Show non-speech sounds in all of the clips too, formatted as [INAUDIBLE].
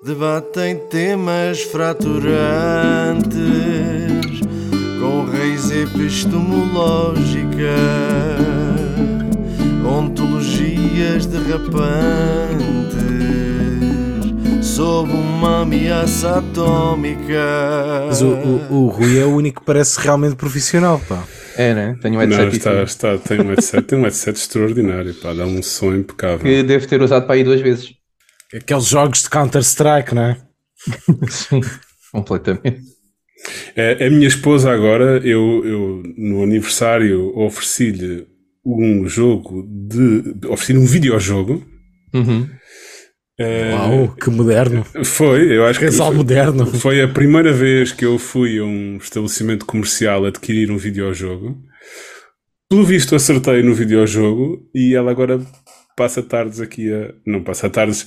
Debatem temas fraturantes com raiz epistemológica, ontologias derrapantes sob uma ameaça atómica. Mas o, o, o Rui é o único que parece realmente profissional, pá. É, né? Tenho um headset Não, está, está, tem um headset, tem um headset extraordinário, pá, dá um som impecável. que devo ter usado para aí duas vezes. Aqueles jogos de Counter-Strike, não é? Sim, completamente. É, a minha esposa agora, eu, eu no aniversário ofereci-lhe um jogo de. ofereci-lhe um videojogo. Uhum. Eh, Uau, que moderno. Foi, eu acho que Casal foi, moderno. foi a primeira vez que eu fui a um estabelecimento comercial adquirir um videojogo. Pelo visto acertei no videojogo e ela agora passa tardes aqui a. Não passa tardes.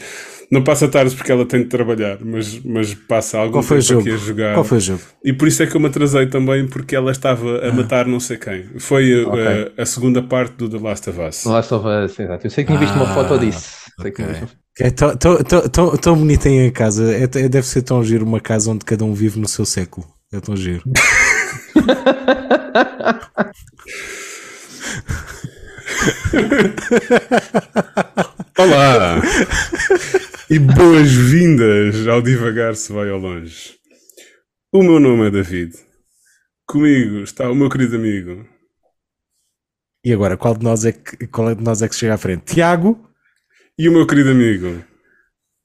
Não passa tardes porque ela tem de trabalhar, mas, mas passa algum Qual foi o tempo jogo? aqui a jogar. Qual foi o jogo? E por isso é que eu me atrasei também, porque ela estava a matar não sei quem. Foi uh, Ok. a, a segunda parte do The Last of Us. No Last of Us, exato. Eu sei que tinha visto uma Ah, foto disso. Sei que ok. tinha visto- É tão, tão, tão, tão, tão bonito em a casa. É, é- deve ser tão giro uma casa onde cada um vive no seu século. É tão giro. [LAUGHS] [LAUGHS] Olá! e boas-vindas ao Divagar se vai ao longe. O meu nome é David. Comigo está o meu querido amigo. E agora, qual de nós é que, qual é de nós é que chega à frente? Tiago? E o meu querido amigo.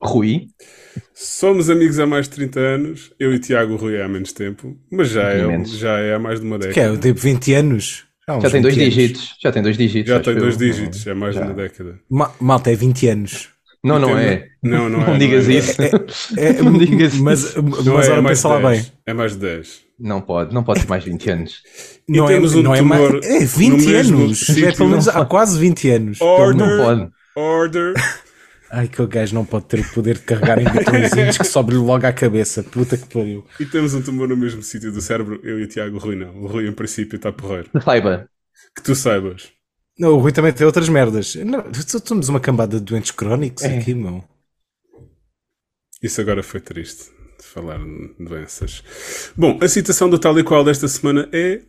Rui, Somos amigos há mais de 30 anos. Eu e Tiago Rui há menos tempo. Mas já é, Menos. já é há mais de uma Que é? década. Eu tenho 20 anos. Uns já tem dois 20 anos. dígitos. Já tem dois dígitos. Já tem eu. dois dígitos. É mais Já. de uma década. Ma- Malta, é 20 anos. Não, não Tem- é. Não, não [LAUGHS] [LAUGHS] é. Não digas é. isso. É, Não digas mas, isso. mas Não é, é mais pensa lá 10. bem. É mais de 10. Não pode, não pode ter mais 20 anos. [LAUGHS] E Não é, temos um não é, tumor mais, é no 20 mesmo anos. É pelo menos Não há quase 20 anos. Order. Não pode. Order. Ai, que o gajo não pode ter o poder de carregar em botõezinhos que sobe-lhe logo à cabeça. Puta que pariu. E temos um tumor no mesmo sítio do cérebro, eu e o Tiago, o Rui não. O Rui, em princípio, está porreiro. Saiba. Que tu saibas. Não, o Rui também tem outras merdas. Não, somos uma cambada de doentes crónicos É. aqui, meu. Isso agora foi triste, de falar de doenças. Bom, a citação do tal e qual desta semana é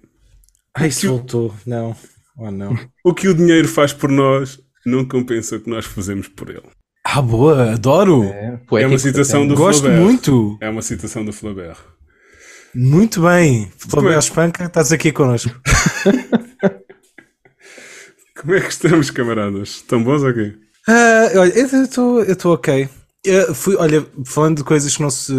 Ai, isso voltou. Não. Oh, não. [LAUGHS] o que o dinheiro faz por nós não compensa o que nós fazemos por ele. Ah, boa. Adoro. É, É uma citação do Gosto Flaubert. muito. É uma citação do Flaubert. Muito bem. Flávio é? Espanca, estás aqui connosco. [LAUGHS] Como é que estamos, camaradas? Estão bons aqui? Ah, olha, eu estou eu estou ok. Eu fui, olha, falando de coisas que não se.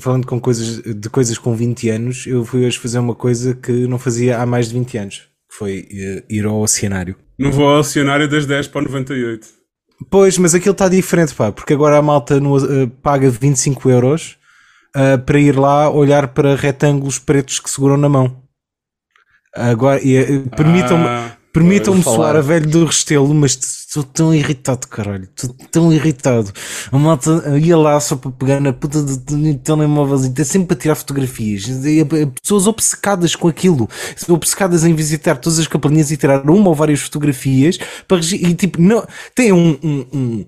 Falando com coisas, de coisas com 20 anos, eu fui hoje fazer uma coisa que não fazia há mais de 20 anos. Que foi eh, ir ao oceanário. Não vou ao acionário das 10 para o 98. Pois, mas aquilo está diferente, pá, porque agora a malta no, eh, paga 25 euros ah, para ir lá olhar para retângulos pretos que seguram na mão. Agora, eh, permitam-me Ah, permitam-me soar a velho do Restelo, mas estou tão irritado, caralho, estou tão irritado. A malta ia lá só para pegar na puta de telemóveis e ter sempre para tirar fotografias. Pessoas obcecadas com aquilo, obcecadas em visitar todas as capelinhas e tirar uma ou várias fotografias para e tipo, não, tem um, um, um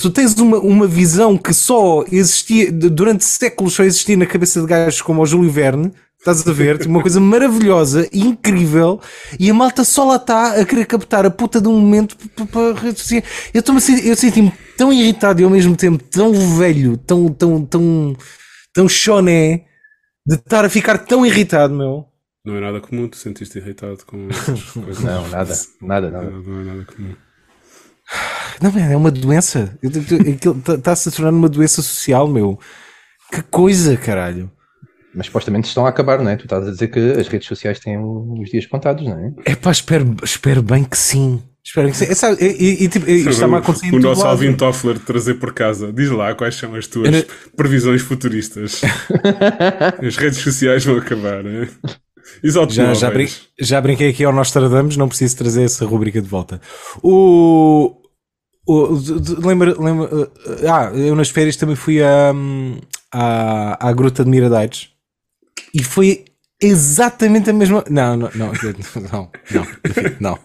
tu tens uma, uma visão que só existia durante séculos só existia na cabeça de gajos como o Júlio Verne. Estás a ver? Tipo, Uma coisa maravilhosa, incrível, e a malta só lá está a querer captar a puta de um momento para sociais. Eu eu senti-me tão irritado e ao mesmo tempo tão velho, tão, tão, tão, tão choné de estar a ficar tão irritado, meu. Não é nada comum, tu sentiste irritado com. [LAUGHS] Não, nada. Nada, nada. Não, não é nada comum. Não, man, é uma doença. Está-se a tornar uma doença social, meu. Que coisa, caralho. Mas supostamente estão a acabar, não é? Tu estás a dizer que as redes sociais têm os dias contados, não é? É pá, espero, espero bem que sim. Espero que sim. É, sabe, e, e, e, tipo, isto está-me a acontecer o nosso lado. Alvin Toffler trazer por casa. Diz lá quais são as tuas não- previsões futuristas. [LAUGHS] as redes sociais vão acabar? E os Já, já, brin- já brinquei aqui ao Nostradamus, não preciso trazer essa rubrica de volta. O. o lembra, lembra, uh, ah, eu nas férias também fui à, à, à Gruta de Miradeiros e foi exatamente a mesma. Não, não, não, não, não, não.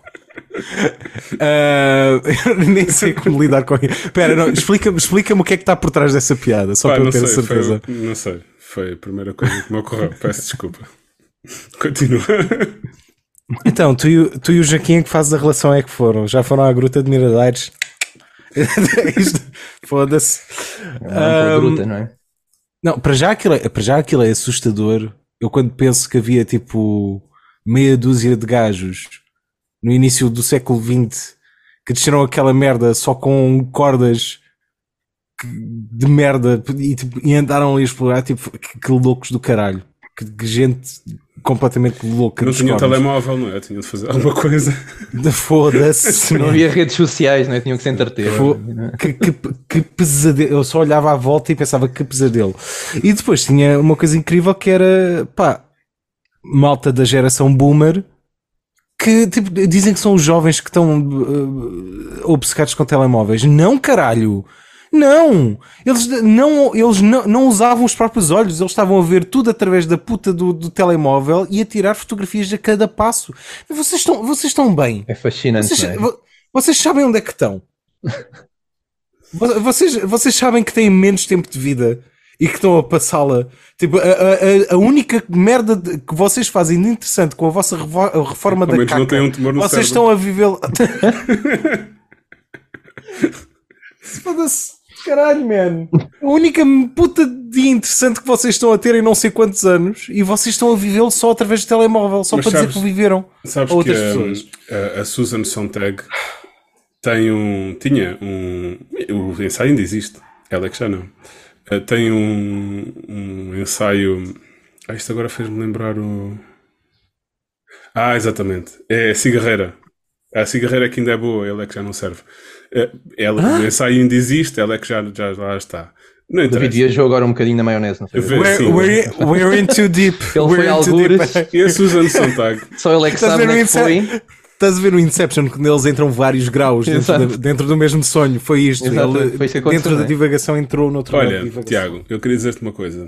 Ah, [LAUGHS] eu nem sei como lidar com isso. Espera, não, explica-me explica o que é que está por trás dessa piada, só Pá, para eu ter a sei, certeza. foi, não sei, foi a primeira coisa que me ocorreu. Peço desculpa. Continua. Então, tu e, o- tu e o Jaquim, em que fase da relação é que foram? Já foram à Gruta de Miradeiros? [LAUGHS] Isto- Foda-se. Pela Ahm, gruta, não é? Não, para já, aquilo é, para já aquilo é assustador. Eu quando penso que havia tipo meia dúzia de gajos no início do século XX que desceram aquela merda só com cordas de merda e, tipo, e andaram ali a explorar, tipo, que, que loucos do caralho. Que, que gente completamente louca. Não tinha cornos. telemóvel, não é? Tinha de fazer alguma coisa. Foda-se. [LAUGHS] Não havia redes sociais, não é? Tinham que se entreter. Que, que, que pesadelo. Eu só olhava à volta e pensava que pesadelo. E depois tinha uma coisa incrível que era, pá, malta da geração boomer que tipo, dizem que são os jovens que estão uh, obcecados com telemóveis. Não, caralho! Não! Eles, não, eles não, não usavam os próprios olhos, eles estavam a ver tudo através da puta do, do telemóvel e a tirar fotografias a cada passo. Vocês estão, vocês estão bem. É fascinante, Vocês, não é? vo- vocês sabem onde é que estão? [LAUGHS] Vo- vocês, vocês sabem que têm menos tempo de vida e que estão a passá-la. Tipo, a, a- a- única merda de- que vocês fazem de interessante com a vossa revo- a reforma da não caca, têm um tumor no vocês cérebro. estão a viver. [LAUGHS] [LAUGHS] Foda-se. Caralho, man. A única puta dia interessante que vocês estão a ter em não sei quantos anos e vocês estão a vivê-lo só através do telemóvel, só Mas para dizer sabes- que o viveram. Sabes outras que pessoas. a, a, Susan Sontag tem um. Tinha um. O ensaio ainda existe. Ela é que já não. Eh, tem um, um ensaio. Ah, isto agora fez-me lembrar o. Ah, exatamente. É a cigarreira. A cigarreira que ainda é boa, ela é que já não serve. Eh, Ela, O ensaio ainda existe, ela é que já, já lá está. Não David interessa. viajou agora um bocadinho na maionese, não foi? Vê- We're, we're, [LAUGHS] we're in too deep. Ele We're foi algures. [LAUGHS] E a Susan Sontag. Só ele é que sabe onde o é que foi. Estás a ver o Inception, quando eles entram vários graus dentro, da- dentro do mesmo sonho. Foi isto. Exato, Ele, foi isso que aconteceu, dentro da não é? divagação entrou noutro de Olha. Tiago, eu queria dizer-te uma coisa.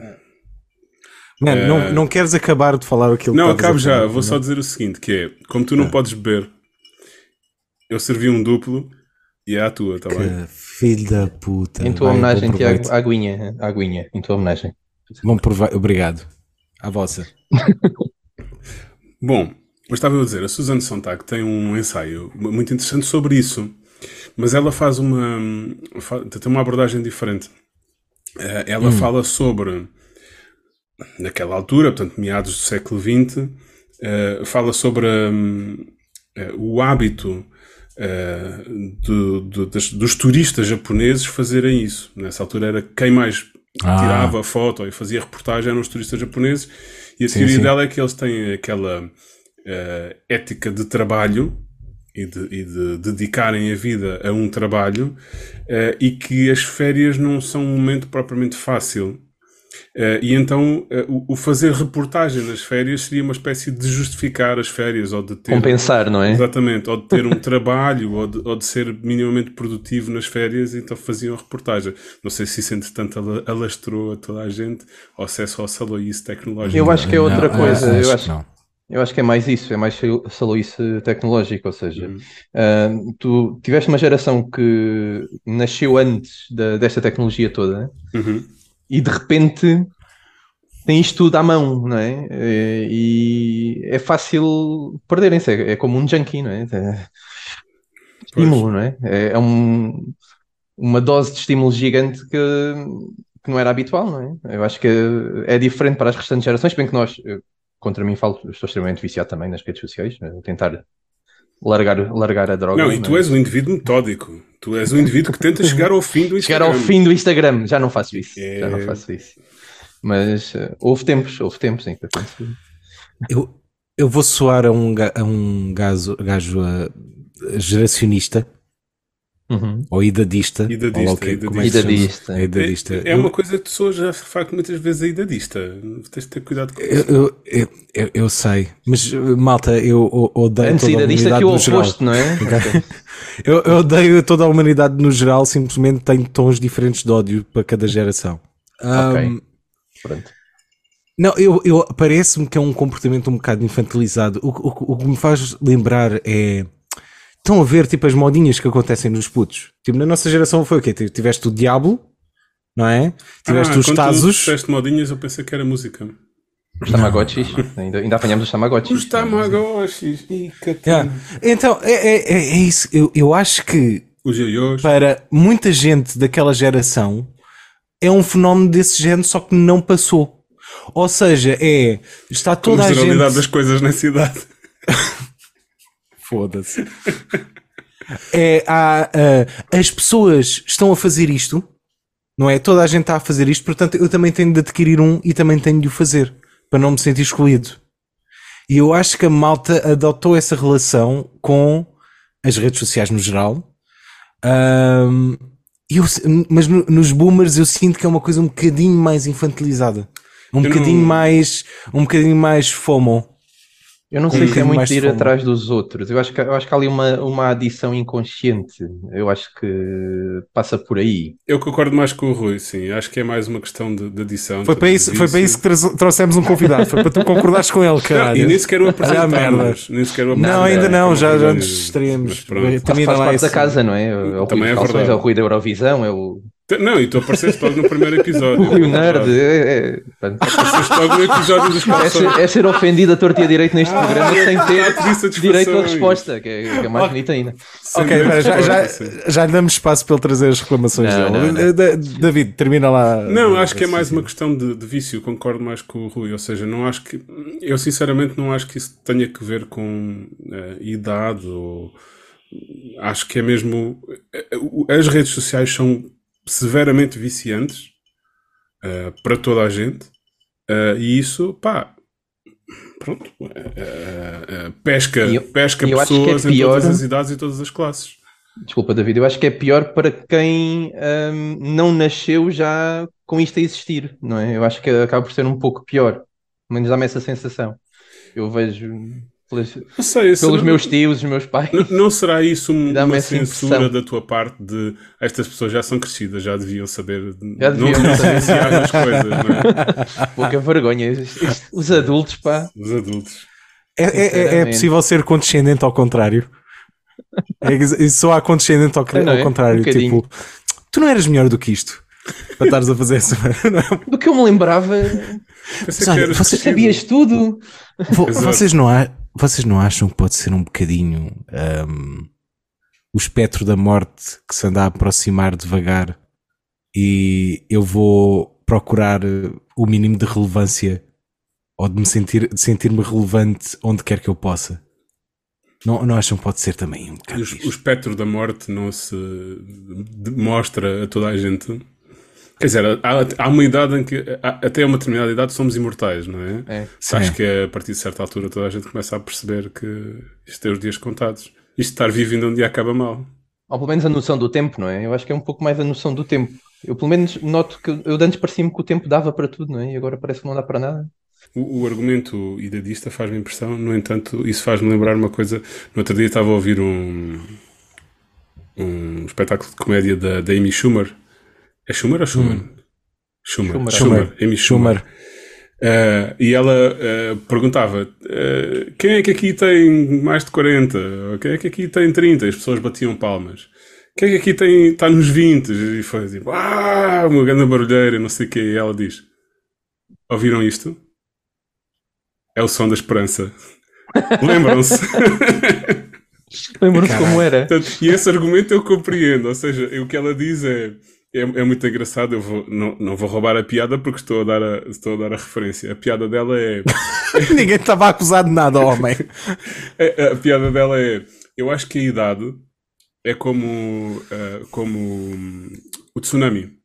Mano, não, Eh, não queres acabar de falar aquilo Não, que estavas acabo já. Vou não? só dizer o seguinte: que é, como tu não podes beber, eu servi um duplo e é à tua, tá bem? Que filho da puta. Em tua Vai, homenagem, Tiago, aguinha, aguinha, em tua homenagem. Bom proveito. Obrigado. À vossa. [LAUGHS] Bom, mas estava eu a dizer, a Susan Sontag tem um ensaio muito interessante sobre isso, mas ela faz uma. tem uma abordagem diferente. Eh, Ela fala sobre, naquela altura, portanto, meados do século XX, eh, fala sobre hum, eh, o hábito eh, do- do- das- dos turistas japoneses fazerem isso. Nessa altura era quem mais Ah. tirava foto e fazia reportagem eram os turistas japoneses e a Sim, teoria sim. dela é que eles têm aquela eh, ética de trabalho e de, e de dedicarem a vida a um trabalho eh, e que as férias não são um momento propriamente fácil. Eh, e então eh, o, o fazer reportagem nas férias seria uma espécie de justificar as férias ou de ter Compensar, não é? Exatamente, ou de ter um [LAUGHS] trabalho ou de, ou de ser minimamente produtivo nas férias, então faziam a reportagem. Não sei se isso entretanto ala- alastrou a toda a gente ou se é só saloice tecnológico. Eu acho que é outra Não, coisa. ah, eu, acho, não. eu acho que é mais isso, é mais saloice tecnológico. Ou seja, Uhum. ah, tu tiveste uma geração que nasceu antes da- desta tecnologia toda né? Uhum. E de repente tem isto tudo à mão, não é? Eh, E é fácil perderem-se, é, é como um junkie, não é? É estímulo, não é? É, é um- uma dose de estímulo gigante que, que não era habitual, não é? Eu acho que é diferente para as restantes gerações, bem que nós, contra mim falo, estou extremamente viciado também nas redes sociais, tentar largar, largar a droga. Não, e tu é? és um indivíduo metódico. Tu és um indivíduo que tenta chegar ao fim do Chegar Instagram. ao fim do Instagram, já não faço isso, já não É. faço isso. Mas eh, houve tempos, houve tempos em que aconteceu. Eu, eu vou soar a um, a um gajo, gajo ah, geracionista Uhum. ou idadista. Idadista, ou lá o que- como é que se chama? idadista. É idadista. É, é uma coisa que pessoas já facto muitas vezes a idadista. Tens de ter cuidado com Eu, isso. eu, eu, eu- eu sei, mas malta, eu odeio Antes toda a idadista humanidade que o no geral. oposto, não é? [LAUGHS] Eu, eu odeio toda a humanidade no geral, simplesmente tenho tons diferentes de ódio para cada geração. Ok. Um, Pronto. Não, eu, eu parece-me que é um comportamento um bocado infantilizado. O, o- o que me faz lembrar é Estão a ver tipo as modinhas que acontecem nos putos. Tipo, na nossa geração foi o quê? Tiveste o Diablo, não é? Tiveste Ah, os Tazos. disseste modinhas, eu pensei que era música. Os Tamagotchis. Ainda, ainda apanhamos os Tamagotchis. Os Tamagotchis. Catena. Yeah. Então, é, é, é- é isso. Eu, eu acho que para muita gente daquela geração é um fenómeno desse género, só que não passou. Ou seja, é. Está toda a a generalidade gente. das coisas na cidade. [LAUGHS] Foda-se. É, há, ah, as pessoas estão a fazer isto, não é? Toda a gente está a fazer isto, portanto eu também tenho de adquirir um e também tenho de o fazer, para não me sentir excluído. E eu acho que a malta adotou essa relação com as redes sociais no geral. E eu- mas no- nos boomers eu sinto que é uma coisa um bocadinho mais infantilizada. Um Eu não- bocadinho mais. Um bocadinho mais FOMO. Eu não sei se é muito de ir fome. atrás dos outros. Eu acho que, eu acho que há ali uma, uma adição inconsciente. Eu acho que passa por aí. Eu concordo mais com o Rui, sim. Acho que é mais uma questão de, de adição. Foi de para, isso, foi para isso que trouxemos um convidado. Foi para tu concordares com ele, caralho. e nem sequer o Olha a merda. apresentámos. Nem sequer o Não, ainda apresentámos não, já, já nos. Faz, Termina faz lá parte da esse- casa, não é? É o Também Rui é verdade. é o Rui da Eurovisão, é o, Não, e tu apareceste logo no primeiro episódio. o Rui Nerd. É, é, Apareceste logo no episódio dos é, ser, calções. é ser ofendido a torto e a direito neste programa sem Ah, ter a direito à resposta, que é, que é mais bonita ainda. Sem Ok, de já, já, já lhe damos espaço para ele trazer as reclamações Não, dele. não, não. Da- David, termina lá. Não, acho que é mais uma questão de, de vício, concordo mais com o Rui. Ou seja, não acho que. Eu sinceramente não acho que isso tenha que ver com eh, idade ou. Acho que é mesmo. eh, As redes sociais são severamente viciantes eh, para toda a gente eh, e isso, pá. Pronto. eh, pesca, eu- pesca eu é pessoas em pior- todas as idades e todas as classes. Desculpa, David, eu acho que é pior para quem hum, não nasceu já com isto a existir, não é? Eu acho que acaba por ser um pouco pior. Menos dá-me essa sensação. Eu vejo Não sei, pelos não- meus tios, os meus pais. N- Não será isso um- uma censura impressão. da tua parte de estas pessoas já são crescidas, já deviam saber, Já não deviam saber. diferenciar as coisas, não é? [LAUGHS] Pouca vergonha. Isto- isto- Os adultos, pá. Os adultos. É, é- é- é possível ser condescendente ao contrário. É só há condescendente ao, Não ao é? contrário. Um tipo, tu não eras melhor do que isto para estares a fazer essa. Não é? Do que eu me lembrava, Pensei Olha, você sabias tudo. Vo- Exato. Vocês não, a- vocês não acham que pode ser um bocadinho hum, o espectro da morte que se anda a aproximar devagar e eu vou procurar eh, o mínimo de relevância ou de me sentir de sentir-me relevante onde quer que eu possa? Não, não acham que pode ser também um bocado isto? o espectro da morte não se mostra a toda a gente. Quer dizer, há, há uma idade em que, há- até uma determinada idade, somos imortais, não é? É. Sim. Acho que a partir de certa altura toda a gente começa a perceber que isto tem os dias contados. Isto de estar vivo ainda um dia acaba mal. Ou pelo menos a noção do tempo, não é? Eu acho que é um pouco mais a noção do tempo. Eu pelo menos noto que eu antes parecia-me que o tempo dava para tudo, não é? E agora parece que não dá para nada. O, o argumento idadista faz-me impressão, no entanto, isso faz-me lembrar uma coisa. No outro dia estava a ouvir um, um espetáculo de comédia da, da Amy Schumer. É Schumer ou Schumer? Schumer. Schumer. Schumer. Amy Schumer. Schumer. Eh, e ela eh, perguntava: eh, quem é que aqui tem mais de 40? Ou quem é que aqui tem 30? As pessoas batiam palmas. Quem é que aqui tem, está nos 20? E foi tipo: ah, uma grande barulheira, não sei o quê. E ela diz: ouviram isto? É o som da esperança. [LAUGHS] Lembram-se? Caralho. como era. Portanto, e esse argumento eu compreendo. Ou seja, o que ela diz é. É, é muito engraçado, eu vou, não, não vou roubar a piada porque estou a, dar a, estou a dar a referência. A piada dela é. [LAUGHS] Ninguém estava acusado de nada, homem. A, a piada dela é: eu acho que a idade é como, ah, como hum, o tsunami.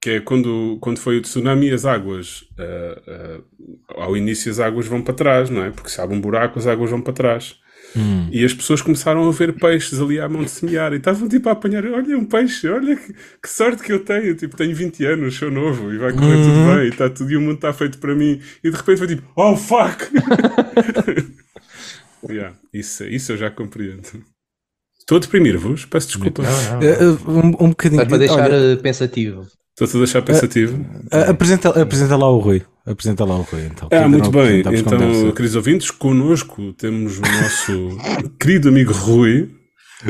Que é quando, quando foi o tsunami, as águas, ah, ah, ao início, as águas vão para trás, não é? Porque se abre um buraco, as águas vão para trás. E as pessoas começaram a ver peixes ali à mão de semear e estavam tipo a apanhar: olha, um peixe, olha que, que sorte que eu tenho. Tipo, tenho 20 anos, sou novo e vai correr tudo bem, e, está tudo, e o mundo está feito para mim. E de repente foi tipo: oh fuck! [LAUGHS] Yeah, isso, isso eu já compreendo. Estou a deprimir-vos, peço desculpa. Não, não. Eh, eh, um, um bocadinho. Para deixar olha, eh, pensativo. Estou-te a deixar pensativo. Ah, apresenta, apresenta lá o Rui. Apresenta lá o Rui, então. Ah, muito bem. Então, queridos ouvintes, connosco temos o nosso [LAUGHS] querido amigo Rui,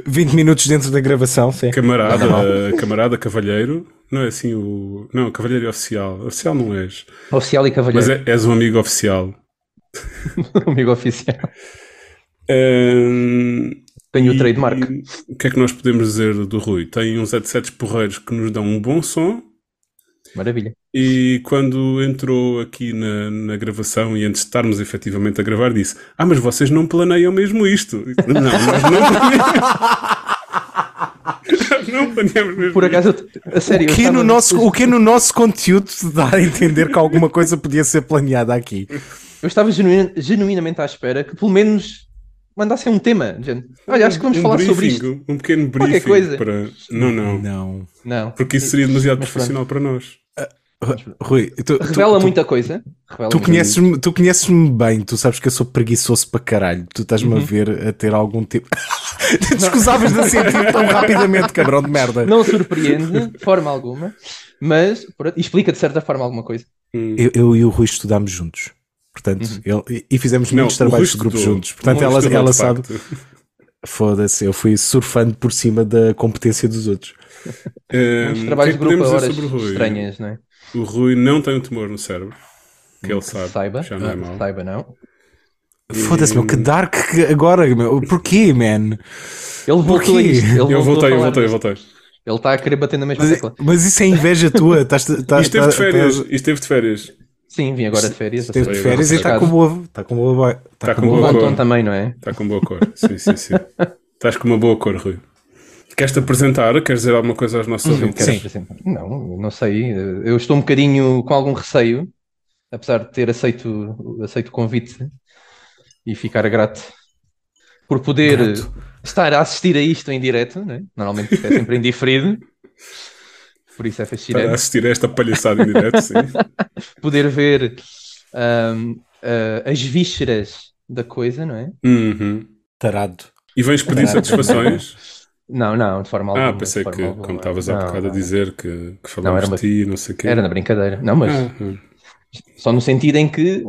20 minutos dentro da gravação, sim. camarada, [LAUGHS] camarada cavalheiro. Não é assim o. Não, cavalheiro é oficial. Oficial não és. Oficial e Mas cavalheiro. é- és um amigo oficial. [LAUGHS] Amigo oficial. Ahm, Tenho o trademark. O que é que nós podemos dizer do Rui? Tem uns headsets porreiros que nos dão um bom som. Maravilha. E quando entrou aqui na, na gravação e antes de estarmos efetivamente a gravar, disse: Ah, mas vocês não planeiam mesmo isto. Não, nós não [LAUGHS] planeamos. [LAUGHS] Nós não planeamos mesmo. Por acaso, eu- a sério. O que, estava- no nosso, o que no nosso conteúdo te dá a entender que alguma coisa podia ser planeada aqui? Eu estava genuína- genuinamente à espera que pelo menos mandassem um tema. gente. Olha, acho que vamos um falar briefing, sobre isto. Um pequeno Qualquer briefing coisa. para. Não, não. Não. Não. Porque isso seria demasiado Mas pronto. profissional para nós. Rui, tu, tu- Revela tu- muita coisa. Revela Tu conheces-me tu conheces bem, tu sabes que eu sou preguiçoso para caralho. Tu estás-me a ver a ter algum tipo. [LAUGHS] Descusavas de [LAUGHS] sentir tão rapidamente, cabrão de merda. Não surpreende, de forma alguma, mas pronto, explica de certa forma alguma coisa. Hum. Eu, eu e o Rui estudámos juntos. Portanto, ele- e fizemos Não, muitos trabalhos de grupo estudou. juntos. Portanto, ela, ela de sabe. Foda-se, eu fui surfando por cima da competência dos outros. [LAUGHS] Hum, que é trabalhos de grupo horas dizer sobre o Rui? estranhas, não é? O Rui não tem um tumor no cérebro. Que ele sabe. Saiba, Já não é mau. saiba não. Foda-se, meu, que dark que agora, meu. Porquê, man? Ele voltou Porquê? a isto. Ele Eu voltei, eu voltei, eu voltei. Ele está a querer bater na mesma Mas, tecla. mas isso é inveja tua. Estás, estás, Isto esteve de estás- férias. estás- Isto esteve de férias. Sim, vim agora de férias. Esteve de férias e está com boa. Está com boa. Está Tá com com boa. Boa cor. também, não é? Está com boa cor. [LAUGHS] Sim, sim, sim. Estás com uma boa cor, Rui. Queres-te apresentar? Queres dizer alguma coisa aos nossos Não ouvintes? apresentar. Não, não sei. Eu estou um bocadinho com algum receio, apesar de ter aceito, aceito o convite e ficar grato por poder Grato. estar a assistir a isto em direto, né? normalmente é sempre [LAUGHS] em diferido, por isso é Para fascinante. assistir a esta palhaçada em direto, sim. [LAUGHS] Poder ver ahm, ah, as vísceras da coisa, não é? Uhum. Tarado. E vens pedir Caraca. satisfações? [LAUGHS] Não, não, de forma alguma. Ah, pensei que, alguma. como estavas há Não, bocado a não. dizer, que, que Não, falavas de ti e não sei o quê. Era na brincadeira. Não, mas Ah, ah. Só no sentido em que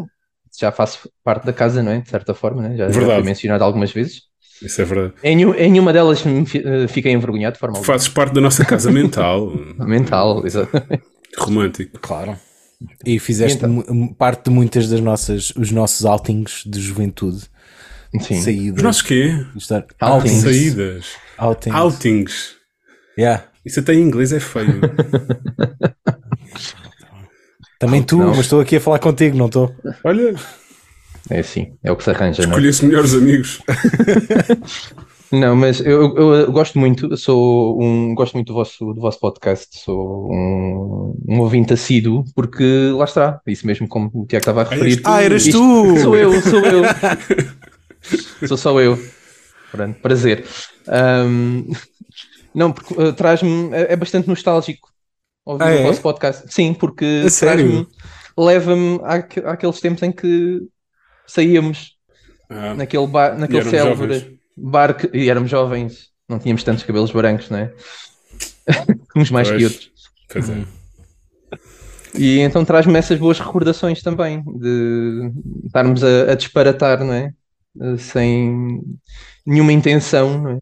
já faço parte da casa, não é? De certa forma, né? já, já foi mencionado algumas vezes. Isso é verdade. Em, em nenhuma delas eh, fiquei envergonhado de forma alguma. Fazes parte da nossa casa mental. [LAUGHS] Mental, exatamente. Romântico. Claro. E fizeste E então? parte de muitas das nossas, os nossos outings de juventude. Sim. Saídas. Os nossos quê? Estar- Outings. Saídas. Outings. Outings. Yeah. Isso até em inglês é feio. [LAUGHS] Também tu, Não. mas estou aqui a falar contigo, não estou? Olha, É assim, é o que se arranja, é? escolhi-se melhores amigos. [LAUGHS] Não, mas eu, eu- eu gosto muito, sou um, gosto muito do vosso, do vosso podcast, sou um, um ouvinte assíduo, porque lá está, isso mesmo como o Tiago estava a referir. tu. Ah, eras Isto- tu! Sou eu, sou eu. [LAUGHS] sou só eu. Pronto, prazer. Ahm, não, porque uh, traz-me. É, é bastante nostálgico ouvir Ah, o é? vosso podcast. Sim, porque traz-me- leva-me àque- àqueles tempos em que saíamos Ah, naquele, bar, naquele célebre jovens. bar que, e éramos jovens, não tínhamos tantos cabelos brancos, não é? [LAUGHS] Uns mais que Pois. outros. Pois é. E então traz-me essas boas recordações também, de estarmos a, a disparatar, não é? Eh, Sem nenhuma intenção, não é?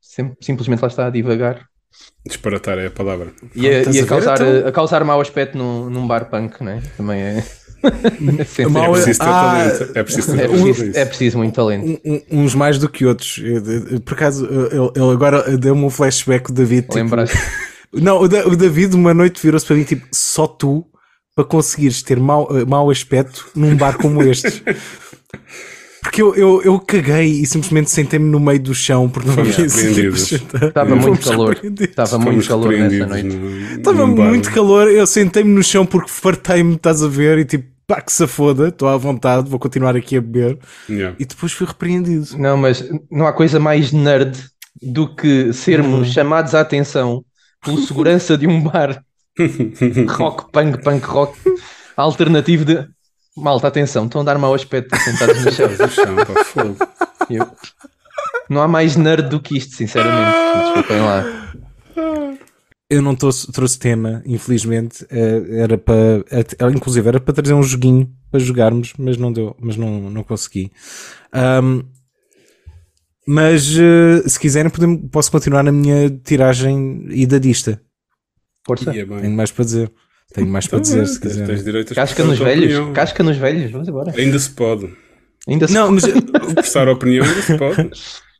Sim- simplesmente lá está a divagar. Disparatar é a palavra. E a, e a a causar, então? a causar mau aspecto num, num bar punk, não é? Também é. É Mau- É preciso ter Ah, talento. É preciso ter é preciso, isso. é preciso muito talento. Um- um- uns mais do que outros. Por acaso, ele, agora deu-me um flashback, o David. Tipo? [LAUGHS] Não, o, Da- o David uma noite virou-se para mim, tipo, só tu para conseguires ter mau, eh, mau aspecto num bar como este. Porque eu, eu, eu caguei e simplesmente sentei-me no meio do chão porque não havia Estava Fomos muito calor. Estava muito calor nessa noite. no- Estava muito calor, eu sentei-me no chão porque fartei-me, estás a ver, e tipo, pá, que se foda, estou à vontade, vou continuar aqui a beber. Yeah. E depois fui repreendido. Não, mas não há coisa mais nerd do que sermos chamados à atenção pelo [LAUGHS] segurança de um bar [LAUGHS] rock, punk, punk rock, alternativo de malta, atenção, estão a dar mau aspecto sentados [LAUGHS] no chão. Eu- Não há mais nerd do que isto, sinceramente. Desculpem lá. Eu não trouxe, trouxe tema, infelizmente. Eh, era para, inclusive, era para trazer um joguinho para jogarmos, mas não deu, mas não, não consegui. Um, mas eh, se quiserem, podemos, posso continuar na minha tiragem idadista. Força. Bem. Tenho mais para dizer. Tenho mais para Então, dizer, é, se a Casca nos velhos. opinião. Casca nos velhos. Vamos embora. Ainda se pode. Ainda se Não, mas Expressar a opinião ainda se pode. [LAUGHS]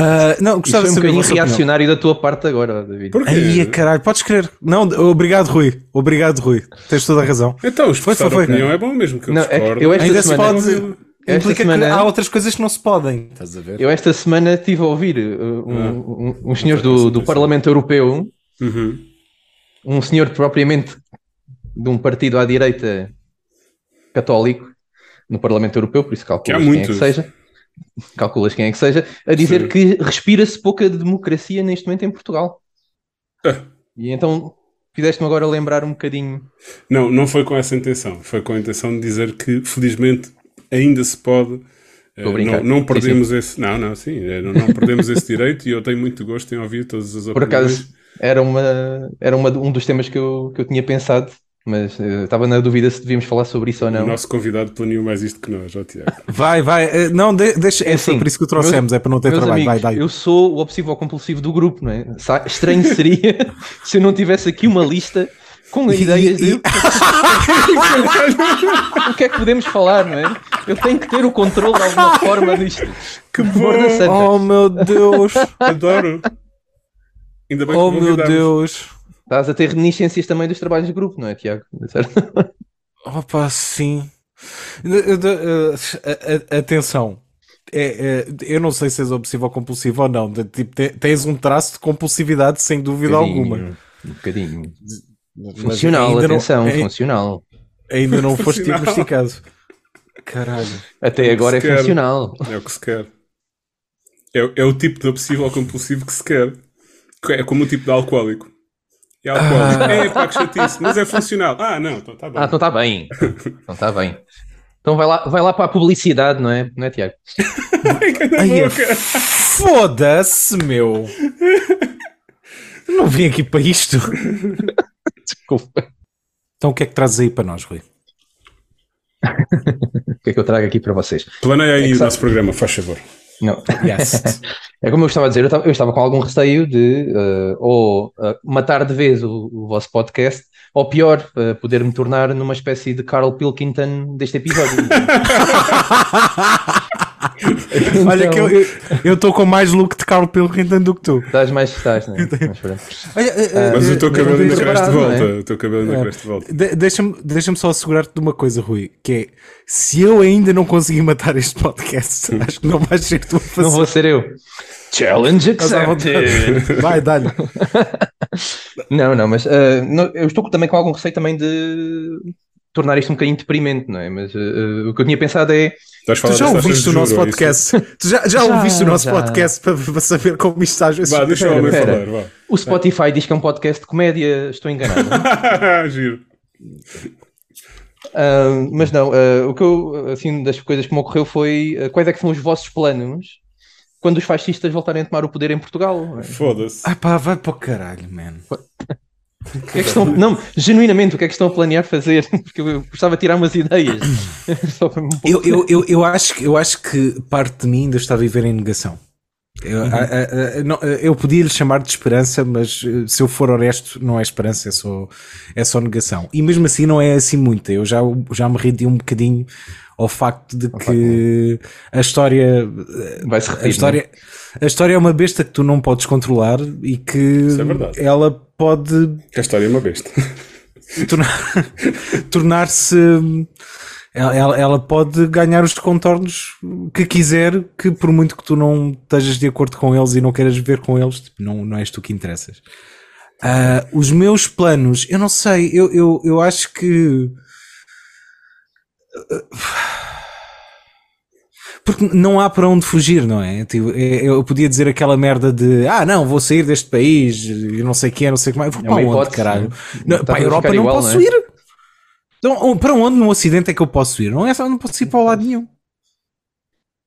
ah, não, gostava de um saber bocadinho vossa opinião. reacionário da tua parte agora, David. Porquê? Aí, caralho, podes crer. Não, obrigado, Rui. Obrigado, Rui. Tens toda a razão. Então, expressar foi, a foi. opinião é bom mesmo que eu Não, é que discordo. eu esta Ainda se semana- pode. esta Implica semana- que há outras coisas que não se podem. Estás a ver? Eu esta semana estive a ouvir uh, um, Ah. um, uns senhores foi do, do. Parlamento Europeu, Uhum. um senhor propriamente de um partido à direita católico no Parlamento Europeu, por isso Que há calculas quem é que muitos. seja, calculas quem é que seja, a dizer Sim. que respira-se pouca democracia neste momento em Portugal. Ah. E então fizeste-me agora lembrar um bocadinho. Não, não foi com essa intenção. Foi com a intenção de dizer que, felizmente, ainda se pode. eh, não, não Sim, perdemos esse. Não, não, sim. eh, Não, não perdemos esse direito e eu tenho muito gosto em ouvir todas as opiniões. Por acaso era, uma, era uma, um dos temas que eu, que eu tinha pensado, mas eh, estava na dúvida se devíamos falar sobre isso ou O não. nosso convidado planeou mais isto que nós, ó Tiago. [LAUGHS] Vai, vai. eh, Não, de- deixa. É É assim, por isso que o trouxemos, é para não ter Meus trabalho. amigos, vai, vai. eu sou o obsessivo compulsivo do grupo, não é? Estranho seria [LAUGHS] se eu não tivesse aqui uma lista com ideias de [LAUGHS] o que é que podemos falar, não é? Eu tenho que ter o controle de alguma forma disto. Que Borda bom! Oh meu Deus! Adoro! Ainda bem oh que meu. Deus! Estás a ter reminiscências também dos trabalhos de grupo, não é, Tiago? [LAUGHS] Certo? Opa, sim. Atenção. É, é, eu não sei se és obsessivo ou compulsivo ou não. tipo, te- tens um traço de compulsividade sem dúvida alguma. Um bocadinho. Mas Funcional, ainda não- atenção, ai- funcional. Ainda não foste diagnosticado. Caralho. Até agora é quer. funcional. É o que se quer. É, é o tipo de obsessivo ou compulsivo que se quer. Que É como o tipo de alcoólico. É alcoólico. Ah. É pá, que chatice, mas é funcional. Ah, não, então tá bem. Ah, então está bem. Então está bem. Então vai lá, vai lá para a publicidade, não é? Não é, Tiago? Ai, é Foda-se, meu. Eu não vim aqui para isto. Desculpa. Então o que é que trazes aí para nós, Rui? [LAUGHS] O que é que eu trago aqui para vocês? Planeia aí É o sabe- nosso programa, faz favor. Não. Yes. [LAUGHS] É como eu estava a dizer, eu estava, eu estava com algum receio de eh, ou eh, matar de vez o, o vosso podcast, ou pior, eh, poder me tornar numa espécie de Carl Pilkington deste episódio. [LAUGHS] [LAUGHS] Olha que eu eu estou com mais look de Carl Pilkington do que tu. Estás mais estás, não é? [LAUGHS] Mas pronto. Olha, Mas o teu cabelo ainda tens cresce de volta. é? O teu cabelo ainda É. cresce de volta. de- Deixa-me deixa só assegurar-te de uma coisa, Rui, que é se eu ainda não conseguir matar este podcast, acho que não vais ser tu a fazer. Não vou ser eu. Challenge accepted. [LAUGHS] Vai, dá-lhe. Não, não, mas eh, não- eu estou também com algum receio também de tornar isto um bocadinho deprimente, não é? Mas eh, o que eu tinha pensado é a Tu já ouviste o nosso ou isso? podcast? [LAUGHS] Tu já, já Já, ouviste o nosso já. podcast para, para saber como isto está às vezes? Vá, deixa o Espera, homem espera. falar, vá. o Spotify diz que é um podcast de comédia, estou enganado. [LAUGHS] Giro. Ah, mas não, ah, o que eu, assim, das coisas que me ocorreu foi ah, quais é que são os vossos planos quando os fascistas voltarem a tomar o poder em Portugal? é? Foda-se. Ah pá, vai para o caralho, man. [LAUGHS] Que é que estão, não, genuinamente, o que é que estão a planear fazer? [LAUGHS] Porque eu gostava de tirar umas ideias. [COUGHS] Um Eu, eu, eu, eu, acho, que- eu acho que parte de mim ainda está a viver em negação. Eu, a- a- a- não, eu podia lhe chamar de esperança, mas eh, se eu for honesto, não é esperança, é só, é só negação. E mesmo assim, não é assim muita. Eu já, já me rendi um bocadinho ao facto de que a história Vai se a repetir. história, a história é uma besta que tu não podes controlar e que é verdade. ela pode A história é uma besta. tornar- [LAUGHS] tornar-se. Ela, ela- ela pode ganhar os contornos que quiser, que por muito que tu não estejas de acordo com eles e não queiras ver com eles, tipo, não, não és tu que interessas. Ah, os meus planos, eu não sei, eu, eu, eu acho que. Porque não há para onde fugir, não é? Tipo, é- eu podia dizer aquela merda de ah, não, vou sair deste país e não sei o que, não sei como é. Vou É para onde, hipótese, caralho? não Não, para a Europa não igual, posso não é? ir. Então, para onde no Ocidente é que eu posso ir? Não é só, não posso ir para o lado nenhum. É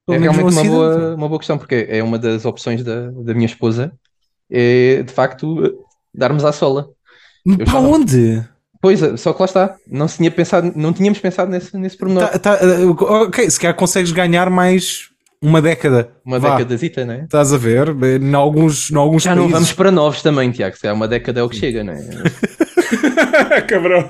Pelo menos realmente uma boa, uma boa questão, porque é uma das opções da, da minha esposa. É, de facto, darmos à sola. Para onde? Pois, é, só que lá está. Não, se tinha pensado, não tínhamos pensado nesse, nesse pormenor. Tá- tá, uh, ok, se calhar consegues ganhar mais uma década. Uma décadazita, não é? Estás a ver? Em alguns, em alguns Já não países. vamos para novos também, Tiago. Se calhar uma década é o que chega, não é? [LAUGHS] Cabrão.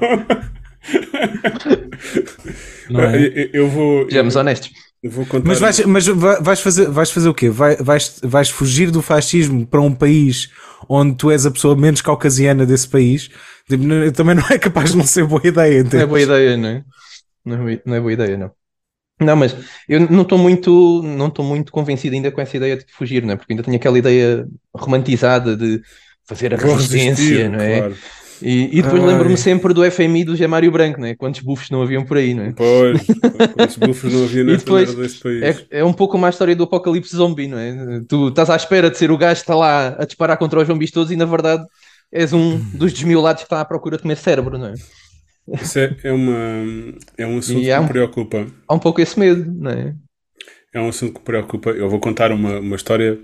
Não é? Eu, eu vou. Sejamos honestos. Eu vou contar. Mas, vais, mas vai- vais, fazer, vais fazer o quê? Vai- vais, vais fugir do fascismo para um país onde tu és a pessoa menos caucasiana desse país? Tipo, Também não é capaz de não ser boa ideia, Não é entende? boa ideia, não é? Não é, boa- não é boa ideia, não. Não, mas eu não estou muito, não estou muito convencido ainda com essa ideia de fugir, não é? Porque ainda tenho aquela ideia romantizada de fazer a Vou resistência, resistir, não é? claro. E, e depois lembro-me sempre do FMI do Zé Mário Branco, não é? Quantos bufos não haviam por aí, não é? Pois, [LAUGHS] quantos bufos não havia nesta depois, deste país? É, é um pouco como a história do apocalipse zombie, não é? Tu estás à espera de ser o gajo que está lá a disparar contra os zombies todos e na verdade és um dos desmiolados que está à procura de comer cérebro, não é? Isso é, é, uma, é um assunto que me preocupa. Há um pouco esse medo, não é? É um assunto que me preocupa. Eu vou contar uma, uma história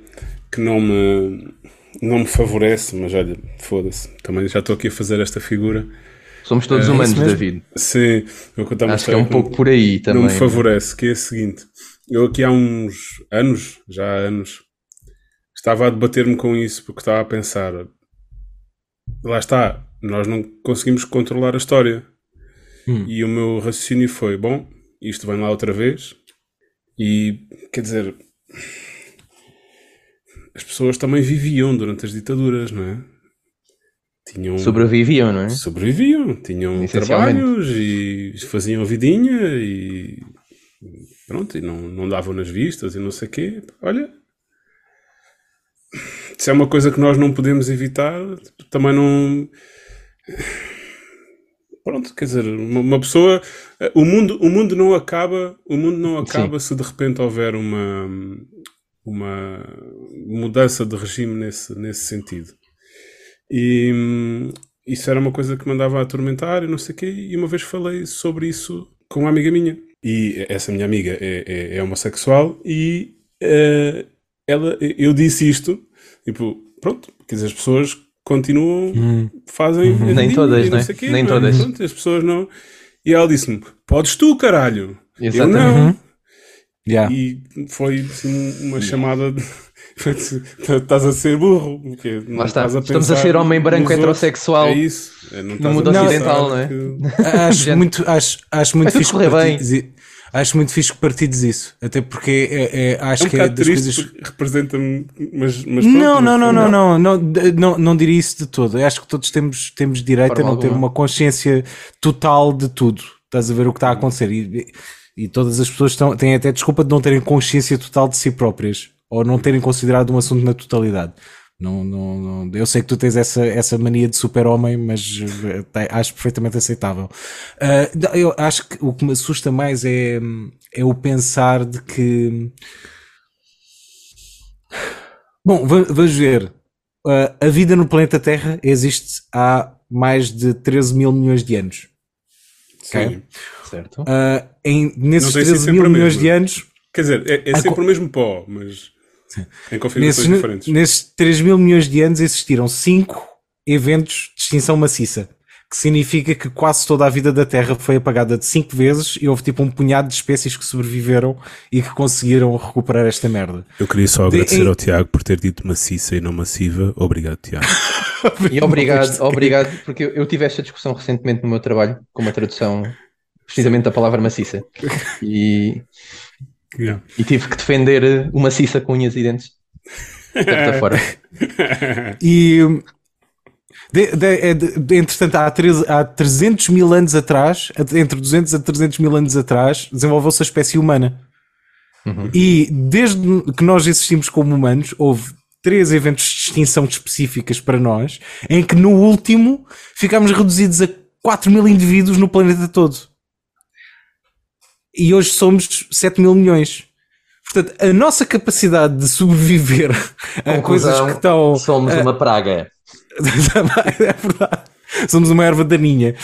que não me, não me favorece, mas olha, foda-se. Também já estou aqui a fazer esta figura. Somos todos É humanos. David. Sim, eu vou contar uma Acho que é um pouco por aí também. não me favorece, que é a seguinte. Eu aqui há uns anos, já há anos, estava a debater-me com isso porque estava a pensar, lá está, nós não conseguimos controlar a história. Hum. E o meu raciocínio foi, bom, isto vem lá outra vez. E, quer dizer, as pessoas também viviam durante as ditaduras, não é? Tinham... Sobreviviam, não é? Sobreviviam, tinham trabalhos e faziam vidinha e pronto, e não, não davam nas vistas e não sei o quê. Olha, se é uma coisa que nós não podemos evitar, também não. Pronto, quer dizer, uma, uma pessoa. O mundo, o mundo não acaba, o mundo não acaba se de repente houver uma, uma mudança de regime nesse, nesse sentido. E hum, isso era uma coisa que me andava a atormentar e não sei o quê, e uma vez falei sobre isso com uma amiga minha. E essa minha amiga é, é, é homossexual e eh, ela, eu disse isto, tipo, pronto, quer dizer, as pessoas continuam, Hum. fazem a Nem todas, não né? quê, Nem não é? todas. Pronto, as pessoas não. E ela disse-me: Podes tu, caralho. Eu Exatamente. não. Yeah. E foi assim, uma chamada de. [LAUGHS] Estás a ser burro. porque não estás a Estamos a ser homem branco heterossexual É isso. É, não no mundo a ocidental, não é? que- Acho [LAUGHS] muito, acho, acho muito fixe correr bem. Acho muito fixe que partilhes isso. Até porque é, é- acho É um que é das coisas. representa-me. Mas, mas Não, não, não, não, não, não, não, não diria isso de todo. Eu acho que todos temos, temos direito a Forma não ter alguma. uma consciência total de tudo. Estás a ver o que está a acontecer. E, e todas as pessoas estão, têm até desculpa de não terem consciência total de si próprias ou não terem considerado um assunto na totalidade. Não, não, não- eu sei que tu tens essa, essa mania de super-homem, mas eh, te- acho perfeitamente aceitável. Não, eu acho que o que me assusta mais é, é o pensar de que. Bom, va- vamos ver. Ah, a vida no planeta Terra existe há mais de 13 mil milhões de anos. Sim. Certo. Ah, em, nesses Não sei se é 13 sempre mil milhões de anos, Quer dizer, é, é sempre co- o mesmo pó, mas em configurações nesses, diferentes. nesses 3 mil milhões de anos existiram 5 eventos de extinção maciça. Que significa que quase toda a vida da Terra foi apagada de 5 vezes e houve tipo um punhado de espécies que sobreviveram e que conseguiram recuperar esta merda. Eu queria só De- agradecer em- ao Tiago por ter dito maciça e não massiva. Obrigado, Tiago. [LAUGHS] E obrigado, obrigado, porque eu, tive esta discussão recentemente no meu trabalho, com uma tradução precisamente da palavra maciça. E, Yeah. e tive que defender o maciça com unhas e dentes. De certa forma. E de, de, é de- de- entretanto, há, 13 há 300 mil anos atrás, entre 200 a 300 mil anos atrás, desenvolveu-se a espécie humana. E desde que nós existimos como humanos, houve três eventos de extinção específicas para nós, em que no último ficámos reduzidos a 4 mil indivíduos no planeta todo. E hoje somos 7 mil milhões. Portanto, a nossa capacidade de sobreviver a coisas que estão. Somos a- uma praga. É [LAUGHS] verdade. somos uma erva daninha.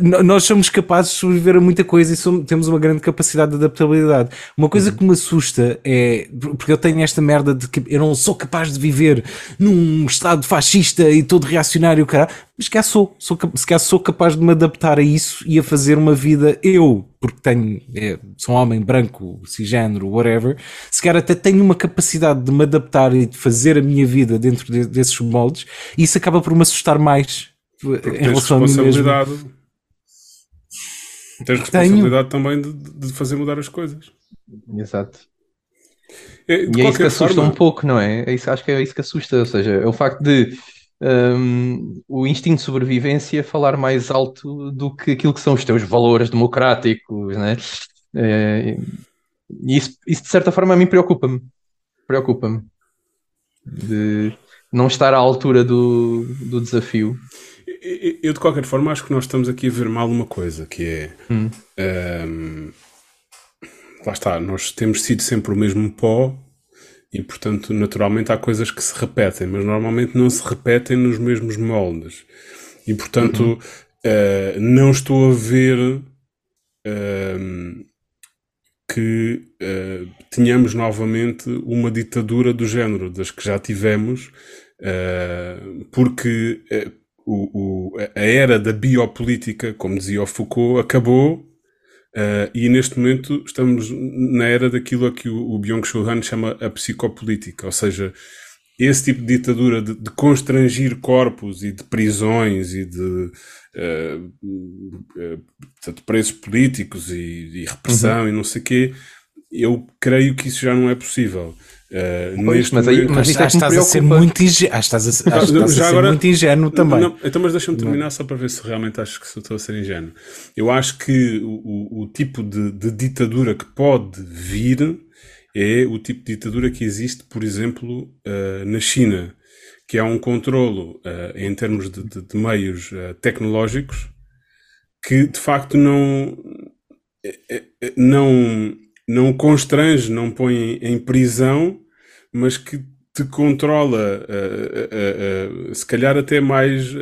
No- nós somos capazes de sobreviver a muita coisa e somos- temos uma grande capacidade de adaptabilidade. Uma coisa Uhum. que me assusta é porque eu tenho esta merda de que eu não sou capaz de viver num estado fascista e todo reacionário, cara. Mas calhar sou, sou, se sou capaz de me adaptar a isso e a fazer uma vida eu, porque tenho, é, sou um homem branco, cisgênero, whatever. Se calhar até tenho uma capacidade de me adaptar e de fazer a minha vida dentro de- desses moldes e isso acaba por me assustar mais. Em Tens relação a mim mesmo. responsabilidade. Tens responsabilidade também de, de fazer mudar as coisas. Exato. É, E é isso que assusta forma, um pouco, não é? É isso, acho que é isso que assusta, ou seja, é o facto de hum, o instinto de sobrevivência falar mais alto do que aquilo que são os teus valores democráticos, né? É, e isso, isso de certa forma a mim preocupa-me. Preocupa-me. De não estar à altura do, do desafio. eu, de qualquer forma acho que nós estamos aqui a ver mal uma coisa, que é Hum. Ahm, lá está, nós temos sido sempre o mesmo pó e, portanto, naturalmente há coisas que se repetem, mas normalmente não se repetem nos mesmos moldes. E, portanto, ah, não estou a ver ahm, que ah, tenhamos novamente uma ditadura do género das que já tivemos, ah, porque o- o- a era da biopolítica, como dizia o Foucault, acabou Uh, e neste momento estamos na era daquilo a que o, o Byung-Chul Han chama a psicopolítica, ou seja, esse tipo de ditadura de, de constrangir corpos e de prisões e de uh, uh, portanto, presos políticos e, e repressão e não sei o quê, eu creio que isso já não é possível. Uh, Pois, mas aí- momento- mas é que estás a ser muito ingênuo. Estás a, Não, já ser agora- muito ingênuo também. Não, então, mas deixa-me terminar só para ver se realmente acho que estou a ser ingênuo. Eu acho que o, o- o tipo de, de ditadura que pode vir é o tipo de ditadura que existe, por exemplo, eh, na China, que é um controlo eh, em termos de, de- de meios eh, tecnológicos que de facto não, eh, eh, não, não constrange, não põe em prisão, mas que te controla, eh, eh, se calhar até mais